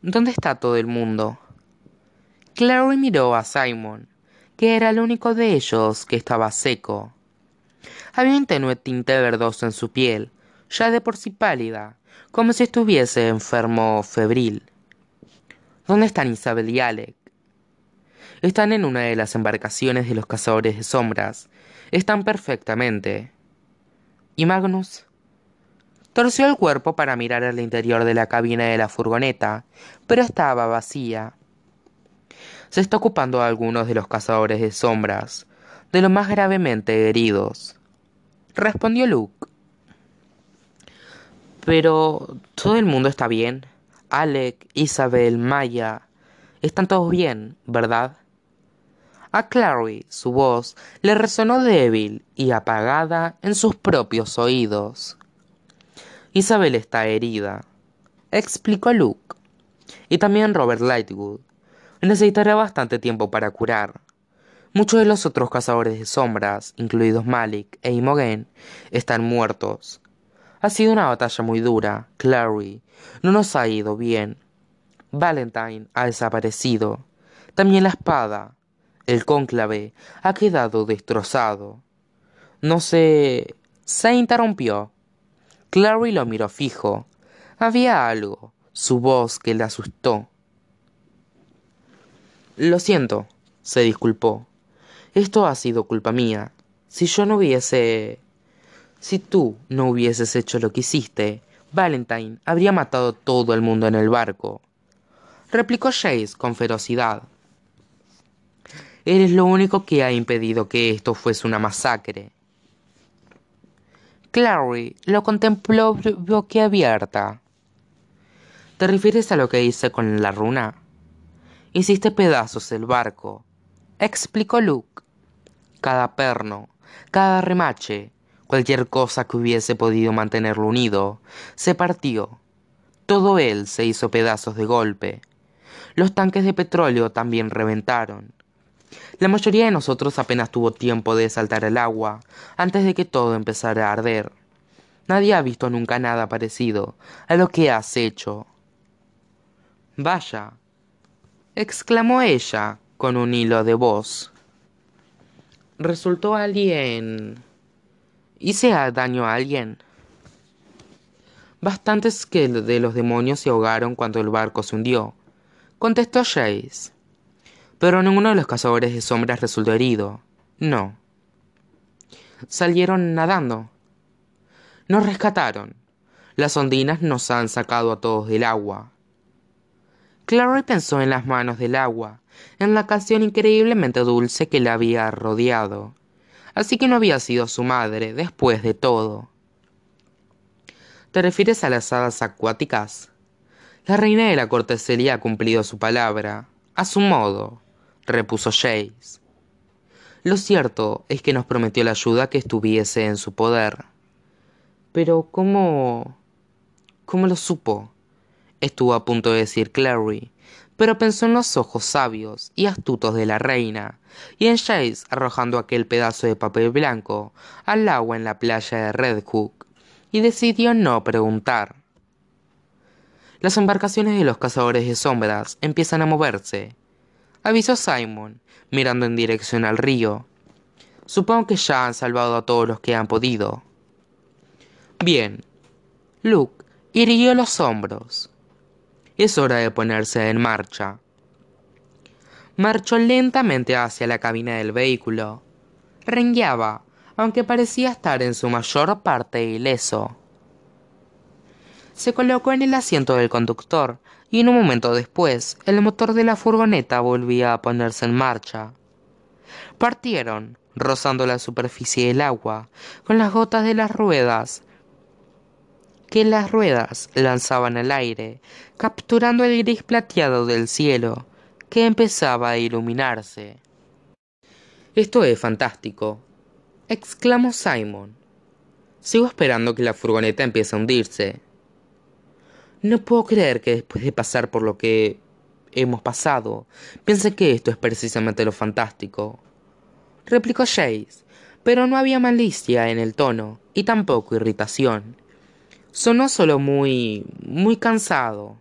¿Dónde está todo el mundo? Clary miró a Simon, que era el único de ellos que estaba seco. Había un tenue tinte verdoso en su piel, ya de por sí pálida, como si estuviese enfermo o febril. ¿Dónde están Isabel y Alec? Están en una de las embarcaciones de los cazadores de sombras. Están perfectamente. ¿Y Magnus? Torció el cuerpo para mirar al interior de la cabina de la furgoneta, pero estaba vacía. Se está ocupando a algunos de los cazadores de sombras, de los más gravemente heridos. Respondió Luke. Pero todo el mundo está bien. Alec, Isabel, Maya. Están todos bien, ¿verdad? A Clary su voz le resonó débil y apagada en sus propios oídos. Isabel está herida, explicó Luke. Y también Robert Lightwood. Necesitará bastante tiempo para curar. Muchos de los otros cazadores de sombras, incluidos Malik e Imogen, están muertos. Ha sido una batalla muy dura, Clary. No nos ha ido bien. Valentine ha desaparecido. También la espada. El cónclave ha quedado destrozado. No sé. Se interrumpió. Clary lo miró fijo. Había algo, su voz que le asustó. Lo siento, se disculpó. Esto ha sido culpa mía. Si yo no hubiese... Si tú no hubieses hecho lo que hiciste, Valentine habría matado todo el mundo en el barco. Replicó Chase con ferocidad. Eres lo único que ha impedido que esto fuese una masacre. Clary lo contempló boquiabierta. ¿Te refieres a lo que hice con la runa? Hiciste pedazos el barco, explicó Luke. Cada perno, cada remache, Cualquier cosa que hubiese podido mantenerlo unido se partió. Todo él se hizo pedazos de golpe. Los tanques de petróleo también reventaron. La mayoría de nosotros apenas tuvo tiempo de saltar al agua antes de que todo empezara a arder. Nadie ha visto nunca nada parecido a lo que has hecho. Vaya, exclamó ella con un hilo de voz. ¿Resultó alguien ¿Hice daño a alguien? Bastantes que de los demonios se ahogaron cuando el barco se hundió, contestó Chase. Pero ninguno de los cazadores de sombras resultó herido. No. Salieron nadando. Nos rescataron. Las ondinas nos han sacado a todos del agua. Clary pensó en las manos del agua, en la canción increíblemente dulce que la había rodeado así que no había sido su madre, después de todo. ¿Te refieres a las hadas acuáticas? La reina de la cortesería ha cumplido su palabra, a su modo, repuso Jace. Lo cierto es que nos prometió la ayuda que estuviese en su poder. Pero ¿cómo... cómo lo supo? Estuvo a punto de decir Clary, pero pensó en los ojos sabios y astutos de la reina, y en Jace arrojando aquel pedazo de papel blanco al agua en la playa de Red Hook, y decidió no preguntar. Las embarcaciones de los cazadores de sombras empiezan a moverse. avisó Simon, mirando en dirección al río. Supongo que ya han salvado a todos los que han podido. Bien. Luke irguió los hombros. Es hora de ponerse en marcha. Marchó lentamente hacia la cabina del vehículo. Rengueaba, aunque parecía estar en su mayor parte ileso. Se colocó en el asiento del conductor y en un momento después el motor de la furgoneta volvía a ponerse en marcha. Partieron, rozando la superficie del agua, con las gotas de las ruedas que las ruedas lanzaban al aire, capturando el gris plateado del cielo, que empezaba a iluminarse. Esto es fantástico, exclamó Simon. Sigo esperando que la furgoneta empiece a hundirse. No puedo creer que después de pasar por lo que hemos pasado, piense que esto es precisamente lo fantástico. Replicó Chase, pero no había malicia en el tono y tampoco irritación. Sonó solo muy... muy cansado.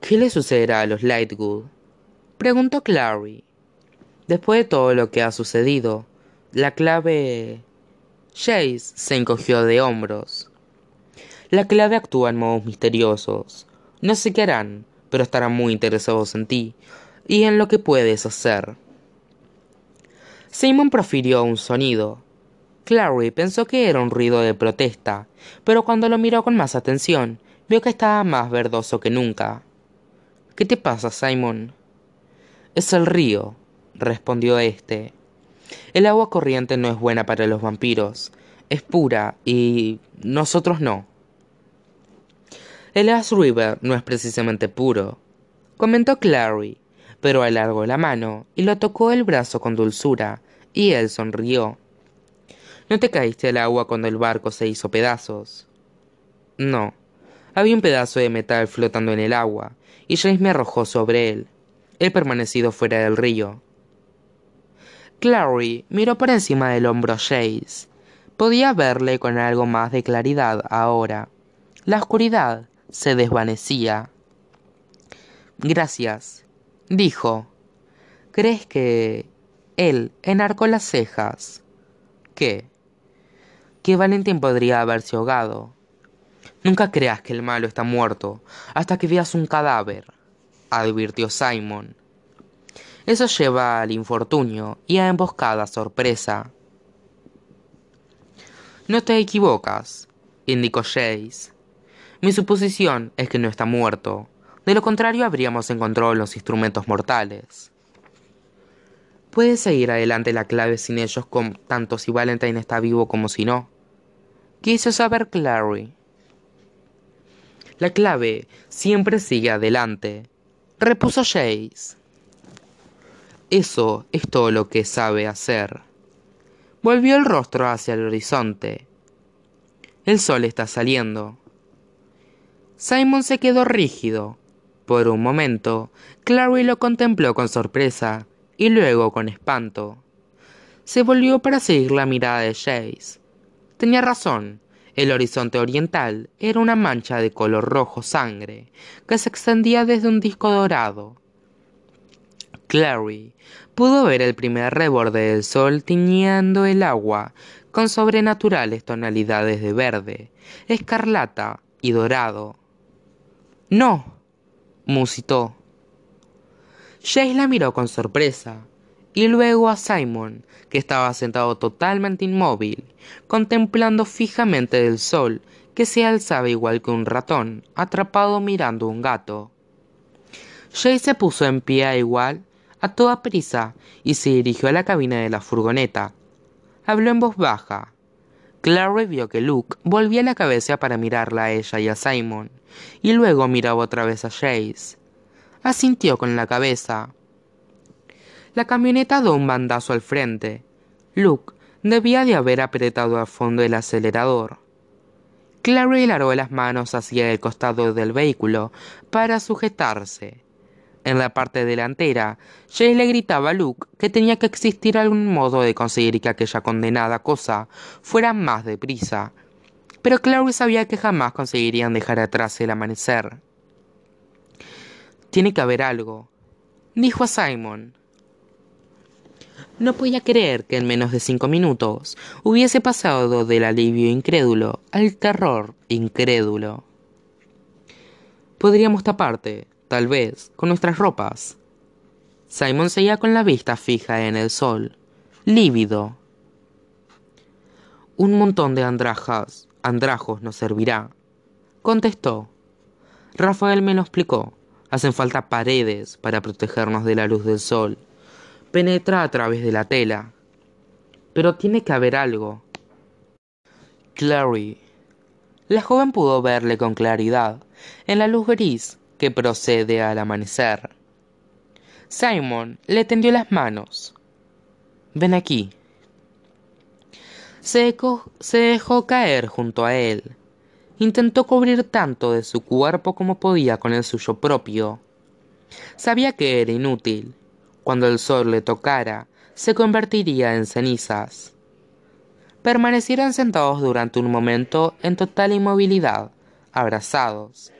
¿Qué le sucederá a los Lightwood? Preguntó Clary. Después de todo lo que ha sucedido, la clave... Chase se encogió de hombros. La clave actúa en modos misteriosos. No sé qué harán, pero estarán muy interesados en ti y en lo que puedes hacer. Simon profirió un sonido. Clary pensó que era un ruido de protesta, pero cuando lo miró con más atención, vio que estaba más verdoso que nunca. ¿Qué te pasa, Simon? Es el río, respondió éste. El agua corriente no es buena para los vampiros. Es pura y nosotros no. El Ash River no es precisamente puro, comentó Clary, pero alargó la mano y lo tocó el brazo con dulzura, y él sonrió. ¿No te caíste al agua cuando el barco se hizo pedazos? No. Había un pedazo de metal flotando en el agua, y James me arrojó sobre él. He permanecido fuera del río. Clary miró por encima del hombro a Jace. Podía verle con algo más de claridad ahora. La oscuridad se desvanecía. Gracias, dijo. ¿Crees que... Él enarcó las cejas. ¿Qué? Que Valentín podría haberse ahogado. Nunca creas que el malo está muerto hasta que veas un cadáver, advirtió Simon. Eso lleva al infortunio y a emboscada sorpresa. No te equivocas, indicó Jace. Mi suposición es que no está muerto. De lo contrario habríamos encontrado los instrumentos mortales. Puede seguir adelante la clave sin ellos, tanto si Valentine está vivo como si no. Quiso saber Clary. La clave siempre sigue adelante, repuso Jace. Eso es todo lo que sabe hacer. Volvió el rostro hacia el horizonte. El sol está saliendo. Simon se quedó rígido. Por un momento, Clary lo contempló con sorpresa y luego con espanto. Se volvió para seguir la mirada de Jace. Tenía razón. El horizonte oriental era una mancha de color rojo sangre que se extendía desde un disco dorado Clary pudo ver el primer reborde del sol tiñendo el agua con sobrenaturales tonalidades de verde, escarlata y dorado. No, musitó. Jace la miró con sorpresa y luego a Simon, que estaba sentado totalmente inmóvil, contemplando fijamente el sol que se alzaba igual que un ratón atrapado mirando un gato. Jay se puso en pie igual a toda prisa y se dirigió a la cabina de la furgoneta. Habló en voz baja. Clary vio que Luke volvía la cabeza para mirarla a ella y a Simon, y luego miraba otra vez a Jace. Asintió con la cabeza. La camioneta dio un bandazo al frente. Luke debía de haber apretado a fondo el acelerador. Clary largó las manos hacia el costado del vehículo para sujetarse. En la parte delantera, Jace le gritaba a Luke que tenía que existir algún modo de conseguir que aquella condenada cosa fuera más deprisa. Pero Clary sabía que jamás conseguirían dejar atrás el amanecer. Tiene que haber algo, dijo a Simon. No podía creer que en menos de cinco minutos hubiese pasado del alivio incrédulo al terror incrédulo. Podríamos taparte, tal vez, con nuestras ropas. Simon seguía con la vista fija en el sol, lívido. Un montón de andrajas, andrajos nos servirá, contestó. Rafael me lo explicó. Hacen falta paredes para protegernos de la luz del sol. Penetra a través de la tela. Pero tiene que haber algo. Clary. La joven pudo verle con claridad en la luz gris que procede al amanecer. Simon le tendió las manos. Ven aquí. Se, se dejó caer junto a él. Intentó cubrir tanto de su cuerpo como podía con el suyo propio. Sabía que era inútil. Cuando el sol le tocara, se convertiría en cenizas. Permanecieron sentados durante un momento en total inmovilidad, abrazados.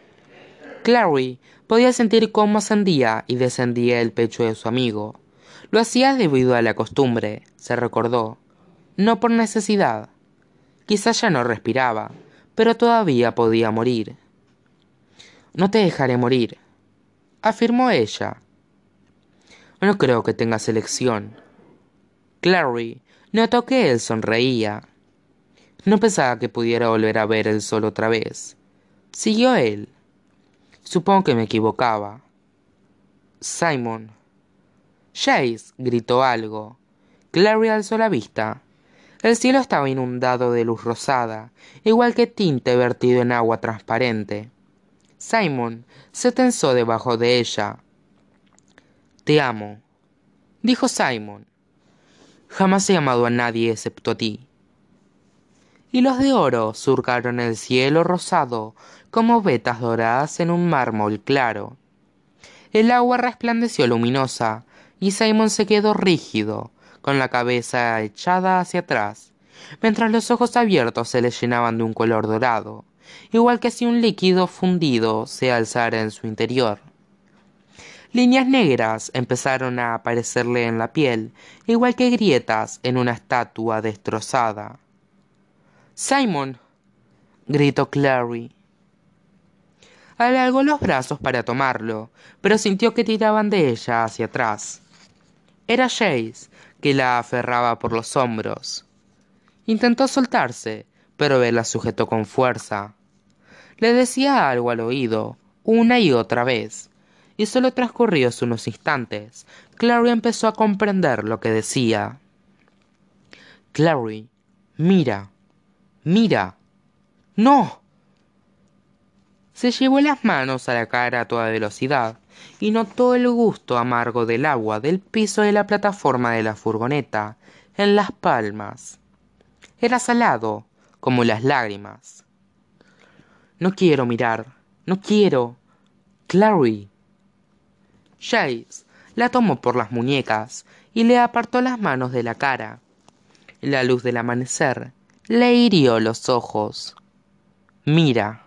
Clary podía sentir cómo ascendía y descendía el pecho de su amigo. Lo hacía debido a la costumbre, se recordó, no por necesidad. Quizás ya no respiraba, pero todavía podía morir. No te dejaré morir, afirmó ella. No creo que tengas elección. Clary notó que él sonreía. No pensaba que pudiera volver a ver el sol otra vez. Siguió él. Supongo que me equivocaba. Simon. Chase gritó algo. Clary alzó la vista. El cielo estaba inundado de luz rosada, igual que tinte vertido en agua transparente. Simon se tensó debajo de ella. Te amo, dijo Simon. Jamás he amado a nadie excepto a ti. Y los de oro surcaron el cielo rosado como vetas doradas en un mármol claro. El agua resplandeció luminosa y Simon se quedó rígido, con la cabeza echada hacia atrás, mientras los ojos abiertos se le llenaban de un color dorado, igual que si un líquido fundido se alzara en su interior. Líneas negras empezaron a aparecerle en la piel, igual que grietas en una estatua destrozada. Simon, gritó Clary. Alargó los brazos para tomarlo, pero sintió que tiraban de ella hacia atrás. Era Jace, que la aferraba por los hombros. Intentó soltarse, pero él la sujetó con fuerza. Le decía algo al oído, una y otra vez, y solo transcurridos unos instantes, Clary empezó a comprender lo que decía. Clary, mira, Mira. No. Se llevó las manos a la cara a toda velocidad y notó el gusto amargo del agua del piso de la plataforma de la furgoneta en las palmas. Era salado, como las lágrimas. No quiero mirar, no quiero. Clary. Jace la tomó por las muñecas y le apartó las manos de la cara. La luz del amanecer le hirió los ojos. Mira.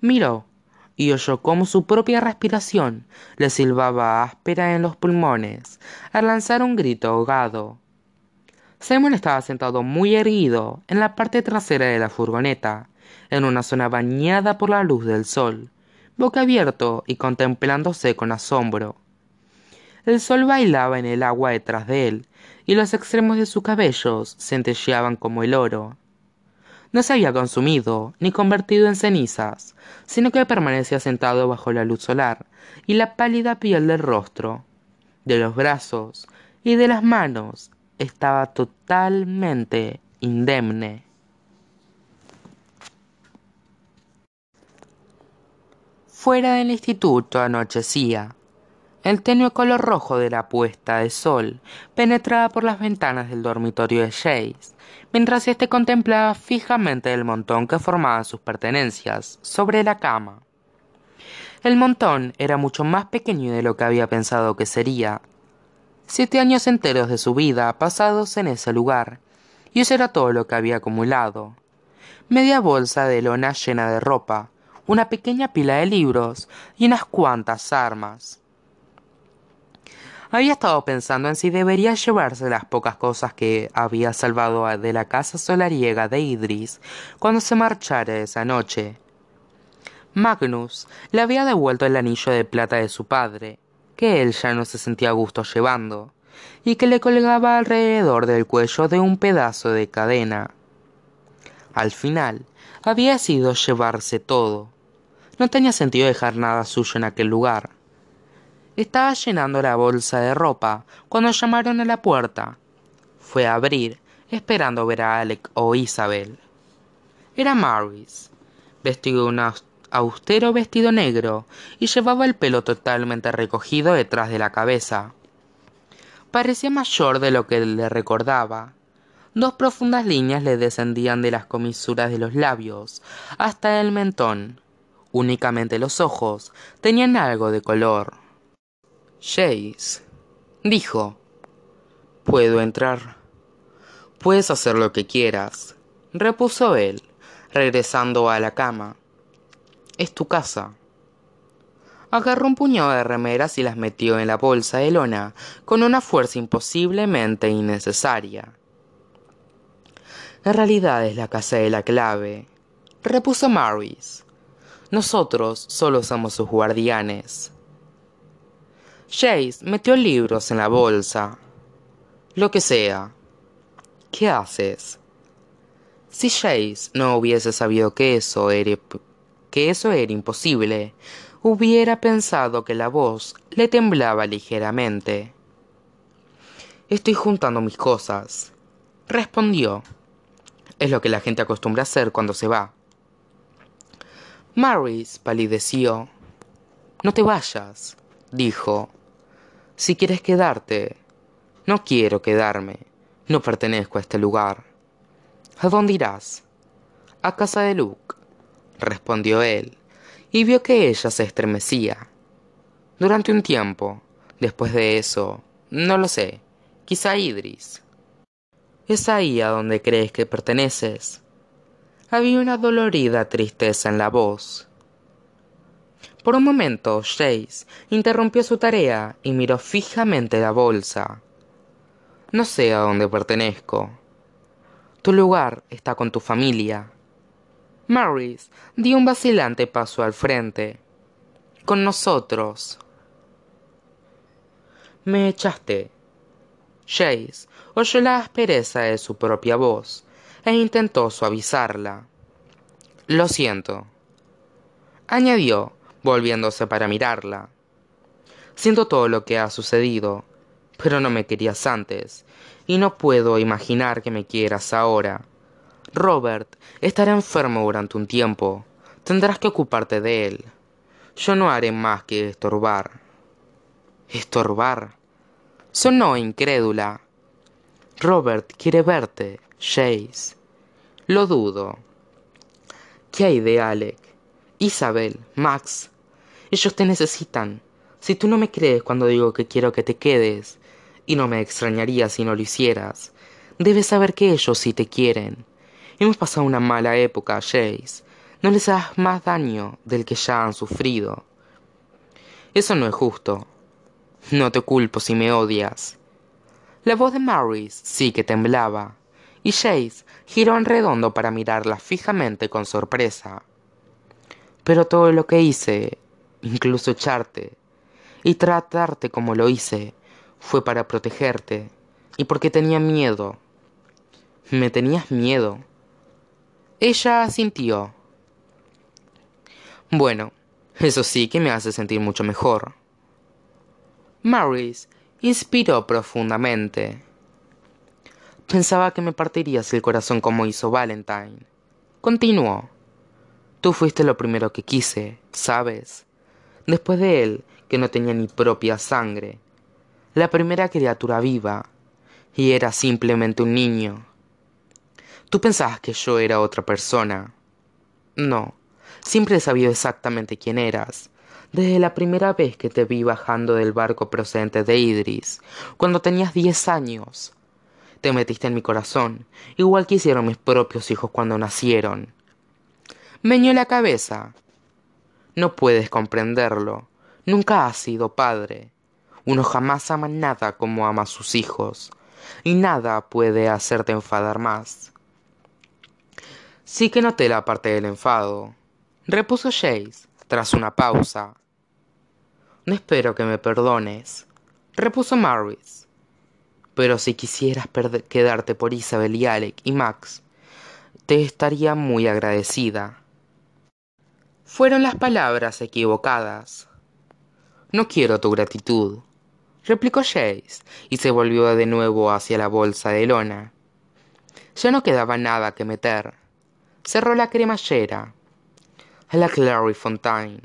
Miró y oyó cómo su propia respiración le silbaba áspera en los pulmones al lanzar un grito ahogado. Simon estaba sentado muy erguido en la parte trasera de la furgoneta, en una zona bañada por la luz del sol, boca abierto y contemplándose con asombro. El sol bailaba en el agua detrás de él, y los extremos de sus cabellos centelleaban como el oro. No se había consumido ni convertido en cenizas, sino que permanecía sentado bajo la luz solar y la pálida piel del rostro, de los brazos y de las manos estaba totalmente indemne. Fuera del instituto anochecía. El tenue color rojo de la puesta de sol penetraba por las ventanas del dormitorio de Jace, mientras éste contemplaba fijamente el montón que formaba sus pertenencias sobre la cama. El montón era mucho más pequeño de lo que había pensado que sería. Siete años enteros de su vida pasados en ese lugar, y eso era todo lo que había acumulado. Media bolsa de lona llena de ropa, una pequeña pila de libros y unas cuantas armas. Había estado pensando en si debería llevarse las pocas cosas que había salvado de la casa solariega de Idris cuando se marchara esa noche. Magnus le había devuelto el anillo de plata de su padre, que él ya no se sentía a gusto llevando, y que le colgaba alrededor del cuello de un pedazo de cadena. Al final, había sido llevarse todo. No tenía sentido dejar nada suyo en aquel lugar. Estaba llenando la bolsa de ropa cuando llamaron a la puerta. Fue a abrir, esperando ver a Alec o Isabel. Era Maris, vestido de un austero vestido negro y llevaba el pelo totalmente recogido detrás de la cabeza. Parecía mayor de lo que le recordaba. Dos profundas líneas le descendían de las comisuras de los labios hasta el mentón. Únicamente los ojos tenían algo de color. Jace, dijo. ¿Puedo entrar? Puedes hacer lo que quieras, repuso él, regresando a la cama. Es tu casa. Agarró un puñado de remeras y las metió en la bolsa de lona con una fuerza imposiblemente innecesaria. En realidad es la casa de la clave, repuso Maris. Nosotros solo somos sus guardianes. Jace metió libros en la bolsa. Lo que sea. ¿Qué haces? Si Jace no hubiese sabido que eso era, que eso era imposible, hubiera pensado que la voz le temblaba ligeramente. Estoy juntando mis cosas, respondió. Es lo que la gente acostumbra hacer cuando se va. Maris palideció. No te vayas, dijo. Si quieres quedarte. No quiero quedarme. No pertenezco a este lugar. ¿A dónde irás? A casa de Luke, respondió él, y vio que ella se estremecía. Durante un tiempo. Después de eso, no lo sé. Quizá Idris. Es ahí a donde crees que perteneces. Había una dolorida tristeza en la voz. Por un momento, Jace interrumpió su tarea y miró fijamente la bolsa. No sé a dónde pertenezco. Tu lugar está con tu familia. Maris dio un vacilante paso al frente. Con nosotros. Me echaste. Jace oyó la aspereza de su propia voz e intentó suavizarla. Lo siento. Añadió, volviéndose para mirarla. Siento todo lo que ha sucedido, pero no me querías antes, y no puedo imaginar que me quieras ahora. Robert estará enfermo durante un tiempo. Tendrás que ocuparte de él. Yo no haré más que estorbar. ¿Estorbar? Sonó incrédula. Robert quiere verte, Jace. Lo dudo. ¿Qué hay de Alec? Isabel, Max, ellos te necesitan. Si tú no me crees cuando digo que quiero que te quedes, y no me extrañaría si no lo hicieras, debes saber que ellos sí te quieren. Hemos pasado una mala época, Jace. No les hagas más daño del que ya han sufrido. Eso no es justo. No te culpo si me odias. La voz de Maris sí que temblaba, y Jace giró en redondo para mirarla fijamente con sorpresa. Pero todo lo que hice, incluso echarte, y tratarte como lo hice, fue para protegerte, y porque tenía miedo. ¿Me tenías miedo? Ella asintió. Bueno, eso sí que me hace sentir mucho mejor. Maris inspiró profundamente. Pensaba que me partirías el corazón como hizo Valentine. Continuó. Tú fuiste lo primero que quise, ¿sabes? Después de él, que no tenía ni propia sangre. La primera criatura viva. Y era simplemente un niño. Tú pensabas que yo era otra persona. No, siempre he sabido exactamente quién eras. Desde la primera vez que te vi bajando del barco procedente de Idris, cuando tenías diez años. Te metiste en mi corazón, igual que hicieron mis propios hijos cuando nacieron meñó la cabeza. No puedes comprenderlo. Nunca has sido padre. Uno jamás ama nada como ama a sus hijos, y nada puede hacerte enfadar más. Sí que noté la parte del enfado, repuso Jace, tras una pausa. No espero que me perdones, repuso Maris. Pero si quisieras quedarte por Isabel y Alec y Max, te estaría muy agradecida. Fueron las palabras equivocadas. No quiero tu gratitud, replicó Jace, y se volvió de nuevo hacia la bolsa de lona. Ya no quedaba nada que meter. Cerró la cremallera. A la Clary Fontaine,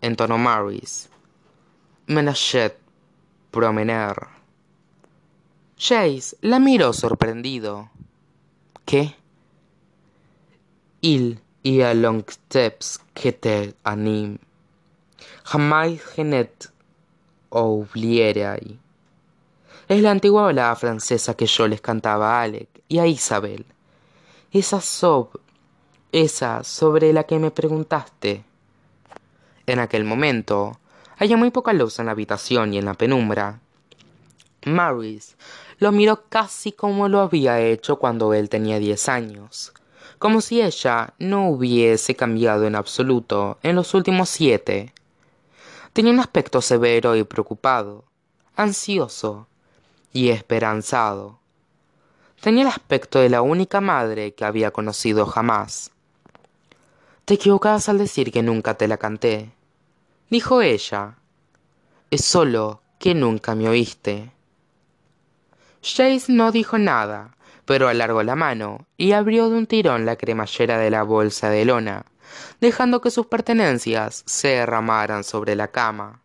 entonó Maris. Menachet promener. Jace la miró sorprendido. ¿Qué? Il y a long steps que te anim. Jamás genet oublierai. Es la antigua balada francesa que yo les cantaba a Alec y a Isabel. Esa sob, esa sobre la que me preguntaste. En aquel momento, había muy poca luz en la habitación y en la penumbra. Maris lo miró casi como lo había hecho cuando él tenía diez años, como si ella no hubiese cambiado en absoluto en los últimos siete. Tenía un aspecto severo y preocupado, ansioso y esperanzado. Tenía el aspecto de la única madre que había conocido jamás. Te equivocabas al decir que nunca te la canté, dijo ella. Es solo que nunca me oíste. Jace no dijo nada, pero alargó la mano y abrió de un tirón la cremallera de la bolsa de lona, dejando que sus pertenencias se derramaran sobre la cama.